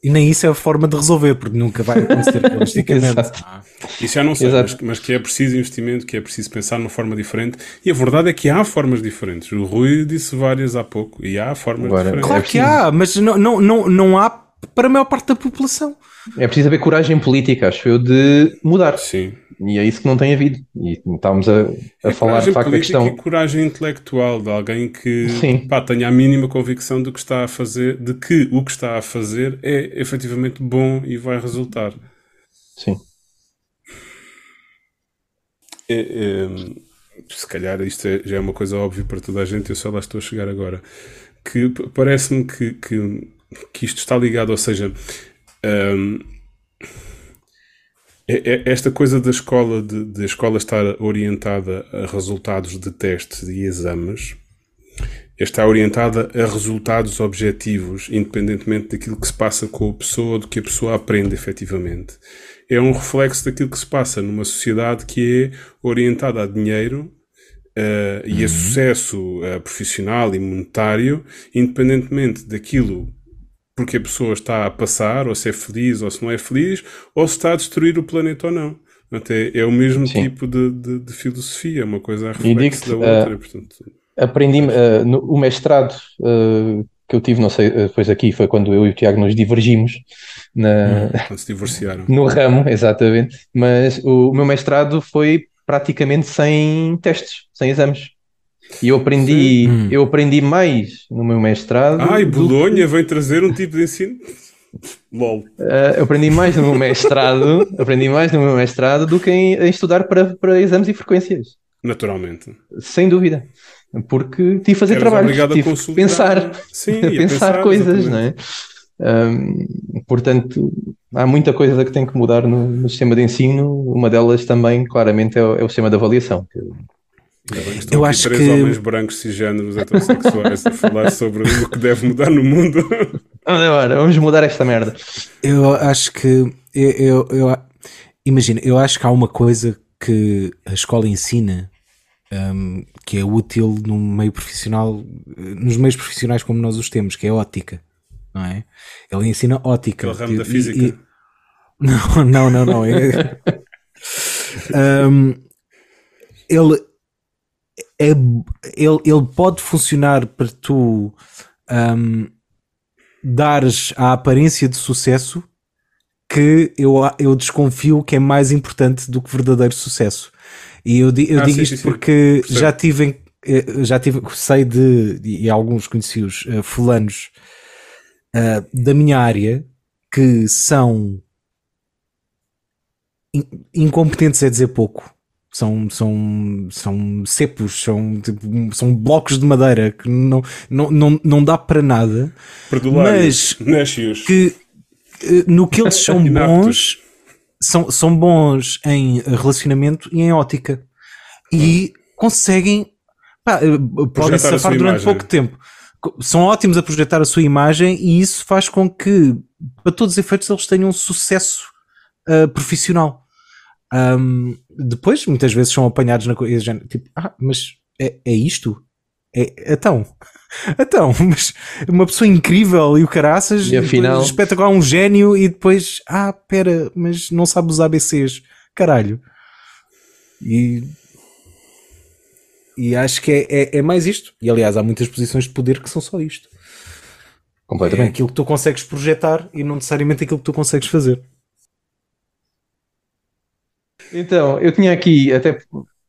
E nem isso é a forma de resolver, porque nunca vai acontecer [LAUGHS] realisticamente. Ah. Isso já não sei, mas, mas que é preciso investimento, que é preciso pensar numa forma diferente. E a verdade é que há formas diferentes. O Rui disse várias há pouco. E há formas Agora, diferentes. Claro É que há, mas não, não, não, não há para a maior parte da população. É preciso haver coragem política, acho eu, de mudar. Sim. E é isso que não tem havido. E estávamos a, a É falar de facto da questão. e coragem intelectual de alguém que pá, tenha a mínima convicção de que está a fazer, de que o que está a fazer é efetivamente bom e vai resultar. Sim. É, é, se calhar isto é- já é uma coisa óbvia para toda a gente, eu só lá estou a chegar agora. Que parece-me que, que, que isto está ligado, ou seja, é- esta coisa da escola, de, de escola estar orientada a resultados de testes e exames, está orientada a resultados objetivos, independentemente daquilo que se passa com a pessoa, do que a pessoa aprende efetivamente. É um reflexo daquilo que se passa numa sociedade que é orientada a dinheiro eh, e a sucesso eh, profissional e monetário, independentemente daquilo porque a pessoa está a passar, ou se é feliz ou se não é feliz, ou se está a destruir o planeta ou não. Portanto, é, o mesmo Sim. tipo de, de- de filosofia, uma coisa a reflexo da outra. portanto, Aprendi uh, no, o mestrado uh, que eu tive, não sei, uh, depois aqui foi quando eu e o Tiago nos divergimos na, [LAUGHS] quando se divorciaram. no ramo, exatamente. Mas o meu mestrado foi praticamente sem testes, sem exames. E eu aprendi, Sim. eu aprendi mais no meu mestrado. Ai, Bolonha vem trazer um tipo de ensino. [LAUGHS] LOL. Uh, eu aprendi mais no meu mestrado, [LAUGHS] aprendi mais no meu mestrado do que em, em estudar para, para exames e frequências, Naturalmente. sem dúvida. Porque tive que fazer Eras trabalhos, a tive que consultar. pensar, Sim, a [LAUGHS] a pensar coisas, não é? Um, portanto, há muita coisa que tem que mudar no, no sistema de ensino. Uma delas também, claramente, é o, é o sistema de avaliação. que- que estão Eu aqui acho três que- homens brancos cisgêneros heterossexuais a falar sobre o que deve mudar no mundo. [LAUGHS] Vamos embora, vamos mudar esta merda. Eu acho que. Eu, eu, eu- imagina, eu acho que há uma coisa que a escola ensina hum, que é útil no meio profissional, nos meios profissionais como nós os temos, que é a ótica. Não é? Ele ensina ótica. Aquele ramo da física. e- [LAUGHS] Não, não, não, não. É- [LAUGHS] Hum, ele, é, ele, ele pode funcionar para tu hum, dares a aparência de sucesso que eu, eu desconfio que é mais importante do que verdadeiro sucesso. E eu, eu Ah, digo sim, isto sim, sim. porque Percebo. já tive, em- eh, já tive, sei de, e alguns conheci-os, eh, fulanos eh, da minha área que são in- incompetentes é dizer pouco. São, são, são cepos, são, tipo, são blocos de madeira que não, não, não, não dá para nada, Perdulários. Nascios. que eh, no que eles são [LAUGHS] bons são, são bons em relacionamento e em ótica e conseguem pá, eh, podem safar durante imagem. pouco tempo são ótimos a projetar a sua imagem e isso faz com que para todos os efeitos eles tenham um sucesso eh, profissional Ahm, depois muitas vezes são apanhados na coisa tipo, ah, mas é, é isto É, então, [LAUGHS] então, mas uma pessoa incrível e o caraças, E afinal- espetacular, um gênio e depois, ah, pera, mas não sabe usar ABCs, caralho. E, e acho que é, é, é mais isto. E aliás, há muitas posições de poder que são só isto. É Completamente. aquilo que tu consegues projetar e não necessariamente aquilo que tu consegues fazer. Então, eu tinha aqui, até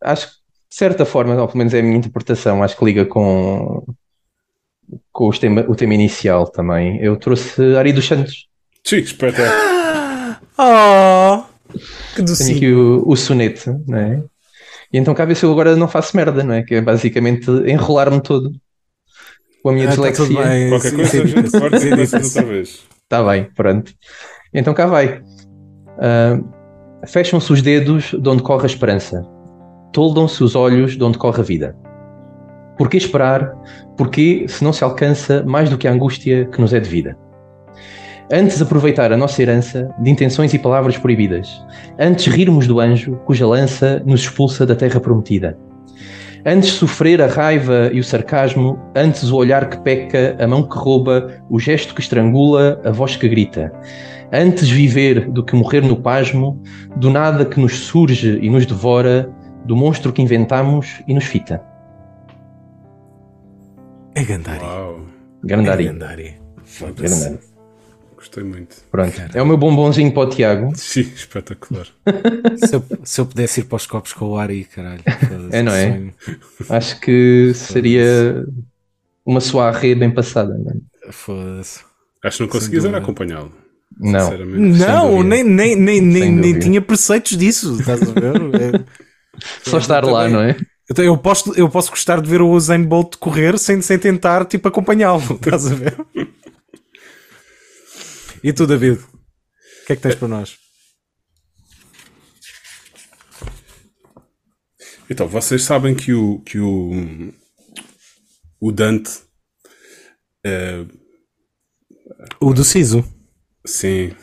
acho que de certa forma, ou pelo menos é a minha interpretação, acho que liga com, com os tema, o tema inicial também. Eu trouxe Ari dos Santos. Sim, espetáculo. Oh, que Tenho docinho. aqui o, o soneto, não é? E então cá ver se eu agora não faço merda, não é? Que é basicamente enrolar-me todo com a minha Ah, tá tudo dislexia. bem. Qualquer coisa isso a gente corta e outra vez. Está bem, pronto. Então cá vai. Ah, Fecham-se os dedos de onde corre a esperança. Toldam-se os olhos de onde corre a vida. Porquê esperar? Porquê se não se alcança mais do que a angústia que nos é devida? Antes aproveitar a nossa herança de intenções e palavras proibidas. Antes rirmos do anjo cuja lança nos expulsa da terra prometida. Antes sofrer a raiva e o sarcasmo, antes o olhar que peca, a mão que rouba, o gesto que estrangula, a voz que grita. Antes viver do que morrer no pasmo, do nada que nos surge e nos devora, do monstro que inventamos e nos fita. É Gandari. Uau, É Grandari. Gandari. Grandari. gostei muito. Pronto. É o meu bombonzinho para o Tiago. [LAUGHS] Sim, espetacular. [LAUGHS] Se eu, se eu pudesse ir para os copos com o Ari, caralho. foda-se, É, não é? sonho. Acho que seria uma soirée bem passada. É? Foda-se. Acho que não conseguias era acompanhá-lo. Não. Não, nem, nem, nem, nem, nem tinha preceitos disso, estás a ver? [LAUGHS] É- só estar lá, também. não é? Então, eu, posso, eu posso gostar de ver o Usain Bolt correr sem, sem tentar tipo, acompanhá-lo, [LAUGHS] estás a ver? E tu, David? O que é que tens para nós? Então, vocês sabem que o, que o, o Dante, eh, O do Siso. Sim,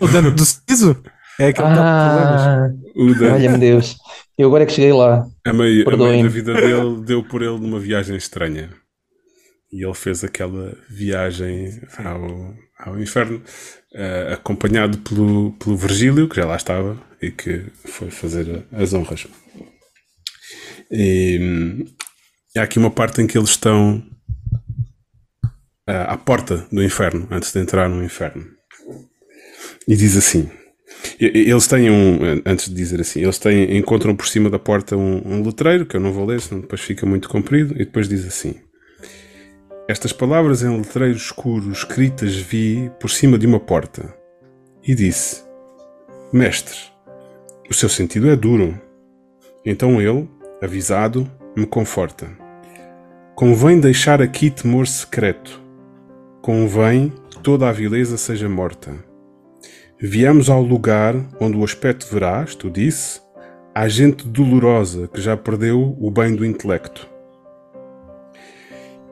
O Dante do Siso? É aquele que dá problemas. Ah, o Dante, olha-me Deus. Eu agora é que cheguei lá. a meio, a da vida dele, deu por ele numa viagem estranha. E ele fez aquela viagem ao, ao inferno, eh, acompanhado pelo, pelo Virgílio, que já lá estava, e que foi fazer as honras. E, e há aqui uma parte em que eles estão ah, à porta do inferno, antes de entrar no inferno. E diz assim: eles têm um, antes de dizer assim, eles têm, encontram por cima da porta um, um letreiro, que eu não vou ler, senão depois fica muito comprido, e depois diz assim: Estas palavras em letreiro escuro escritas vi por cima de uma porta. E disse: Mestre, o seu sentido é duro. Então ele, avisado, me conforta. Convém deixar aqui temor secreto. Convém que toda a vileza seja morta. Viemos ao lugar onde o aspecto verás, tu disse, há gente dolorosa que já perdeu o bem do intelecto.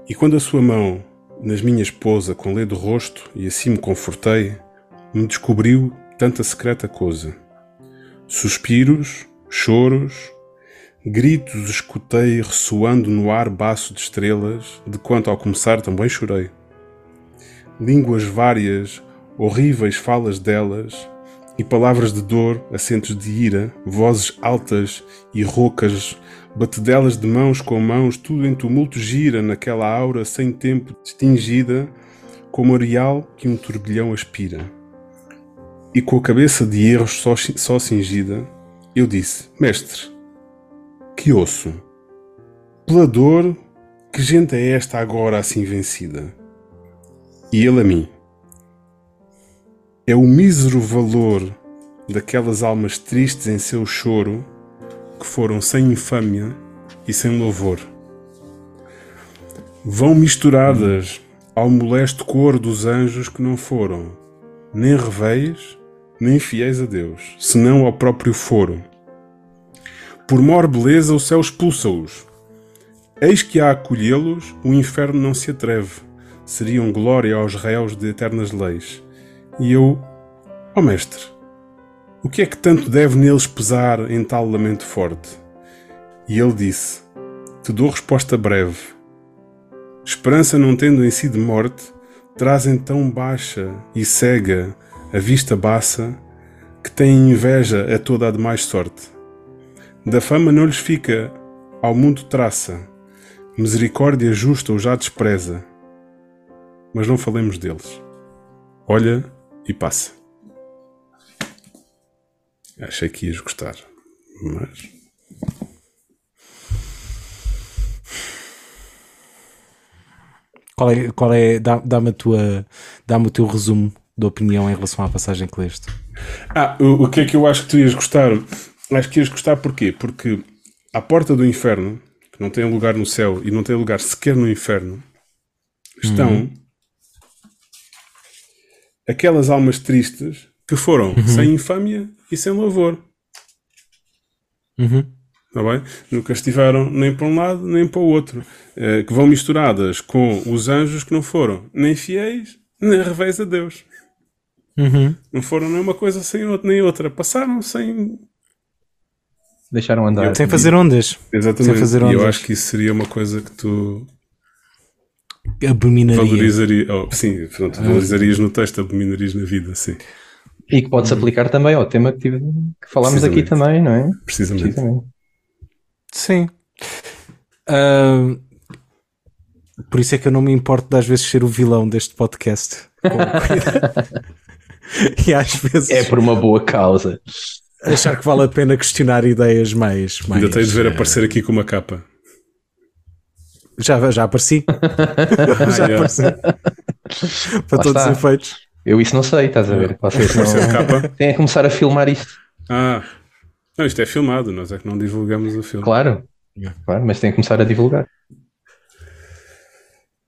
E quando a sua mão nas minhas pousa com ledo rosto e assim me confortei, me descobriu tanta secreta coisa. Suspiros, choros, gritos escutei ressoando no ar baço de estrelas, de quanto ao começar também chorei. Línguas várias, horríveis falas delas, e palavras de dor, acentos de ira, vozes altas e roucas, batedelas de mãos com mãos, tudo em tumulto gira naquela aura sem tempo distingida, como areal que um turbilhão aspira. E com a cabeça de erros só, só cingida, eu disse: Mestre, que ouço? Pela dor, que gente é esta agora assim vencida? E ele a mim: É o mísero valor daquelas almas tristes em seu choro que foram sem infâmia e sem louvor. Vão misturadas ao molesto cor dos anjos que não foram nem reveis, nem fiéis a Deus, senão ao próprio foro. Por maior beleza o céu expulsa-os. Eis que a acolhê-los o inferno não se atreve. Seriam glória aos réus de eternas leis. E eu, ó mestre, O que é que tanto deve neles pesar em tal lamento forte? E ele disse: Te dou resposta breve. Esperança não tendo em si de morte, trazem tão baixa e cega a vista baça, que têm inveja a toda a demais sorte. Da fama não lhes fica, ao mundo traça, misericórdia justa ou já despreza. Mas não falemos deles. Olha e passa. Achei que ias gostar, mas. Qual é, qual é dá- dá-me a tua, dá-me o teu resumo da opinião em relação à passagem que leste. Ah, o, o que é que eu acho que tu ias gostar? Acho que ias gostar porquê? Porque à porta do inferno, que não tem lugar no céu e não tem lugar sequer no inferno, estão aquelas almas tristes que foram sem infâmia e sem louvor. Uhum. Tá bem? Nunca estiveram nem para um lado nem para o outro. Eh, que vão misturadas com os anjos que não foram nem fiéis nem revés a Deus. Uhum. Não foram nem uma coisa sem outra, nem outra. Passaram sem. Deixaram andar. Sem fazer ondas. Exatamente. Sem fazer e eu ondas. acho que isso seria uma coisa que tu Abominaria. valorizaria, oh, sim, pronto, valorizarias no texto, abominarias na vida, sim, E que pode-se aplicar também ao tema que, tive- que falámos aqui também, não é? precisamente. Precisamente. Sim. Ah, por isso é que eu não me importo de às vezes ser o vilão deste podcast. [LAUGHS] [LAUGHS] e às vezes É por uma boa causa. Achar que vale a pena questionar ideias mais. mais Ainda tenho de ver eh, aparecer aqui com uma capa. Já, já apareci. [LAUGHS] já yeah. apareci. Para Lá todos os efeitos. Eu isso não sei, estás a ver? Vocês Aparecer não... capa. [LAUGHS] têm a começar a filmar isto. Ah, não, isto é filmado, nós é que não divulgamos o filme. Claro. claro mas têm que começar a divulgar.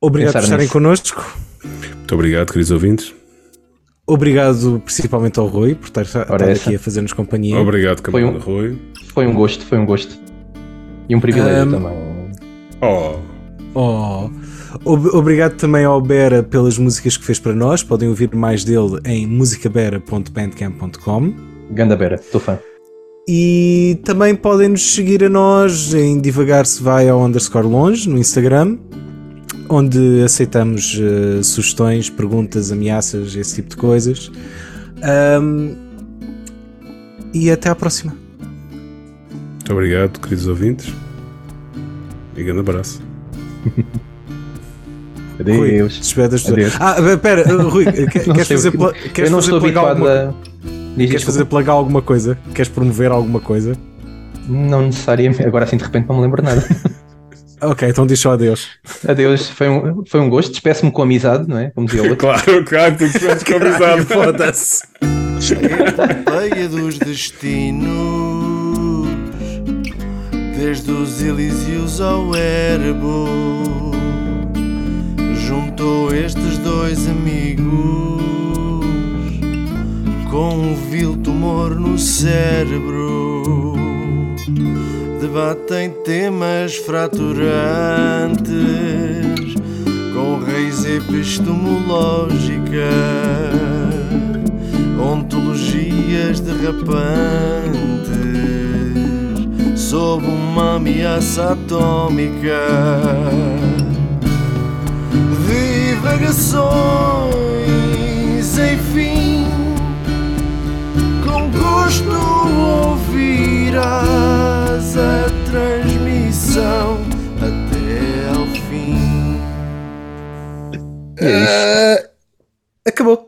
Obrigado por Pensar estarem nisso. connosco. Muito obrigado, queridos ouvintes. Obrigado principalmente ao Rui por estar, estar aqui a fazer-nos companhia. Obrigado, camarada um- Rui. Foi um gosto, foi um gosto. E um privilégio Ahm, também. Oh, Oh. Ob- Obrigado também ao Bera pelas músicas que fez para nós. Podem ouvir mais dele em musicabera.bandcamp.com. Ganda Bera, estou fã. E também podem nos seguir a nós em Divagar se vai ao underscore longe no Instagram, onde aceitamos eh, sugestões, perguntas, ameaças, esse tipo de coisas. Ahm, e até à próxima. muito obrigado, queridos ouvintes. E grande abraço. [LAUGHS] Rui, Adeus. despede as Adeus. Ah, espera, eh, Rui, [LAUGHS] quer- Não queres fazer, pla- queres fazer habituado alguma- a. Queres desculpa. fazer plagar alguma coisa? Queres promover alguma coisa? Não necessariamente. Agora assim de repente não me lembro nada. [LAUGHS] Ok, então diz só adeus. Adeus, foi um, foi um gosto. Despeço-me com amizade, não é? Como dizia o outro. [LAUGHS] Claro, claro, tu estás convidado. Foda-se. Pleia dos destinos, desde os Elíseos ao Erebo, juntou estes dois amigos com um vil tumor no cérebro. Debatem temas fraturantes com raiz epistemológica ontologias derrapantes sob uma ameaça atômica. Divagações, enfim, com gosto ouvirás faz a transmissão até ao fim. É isso. Uh, ah, acabou.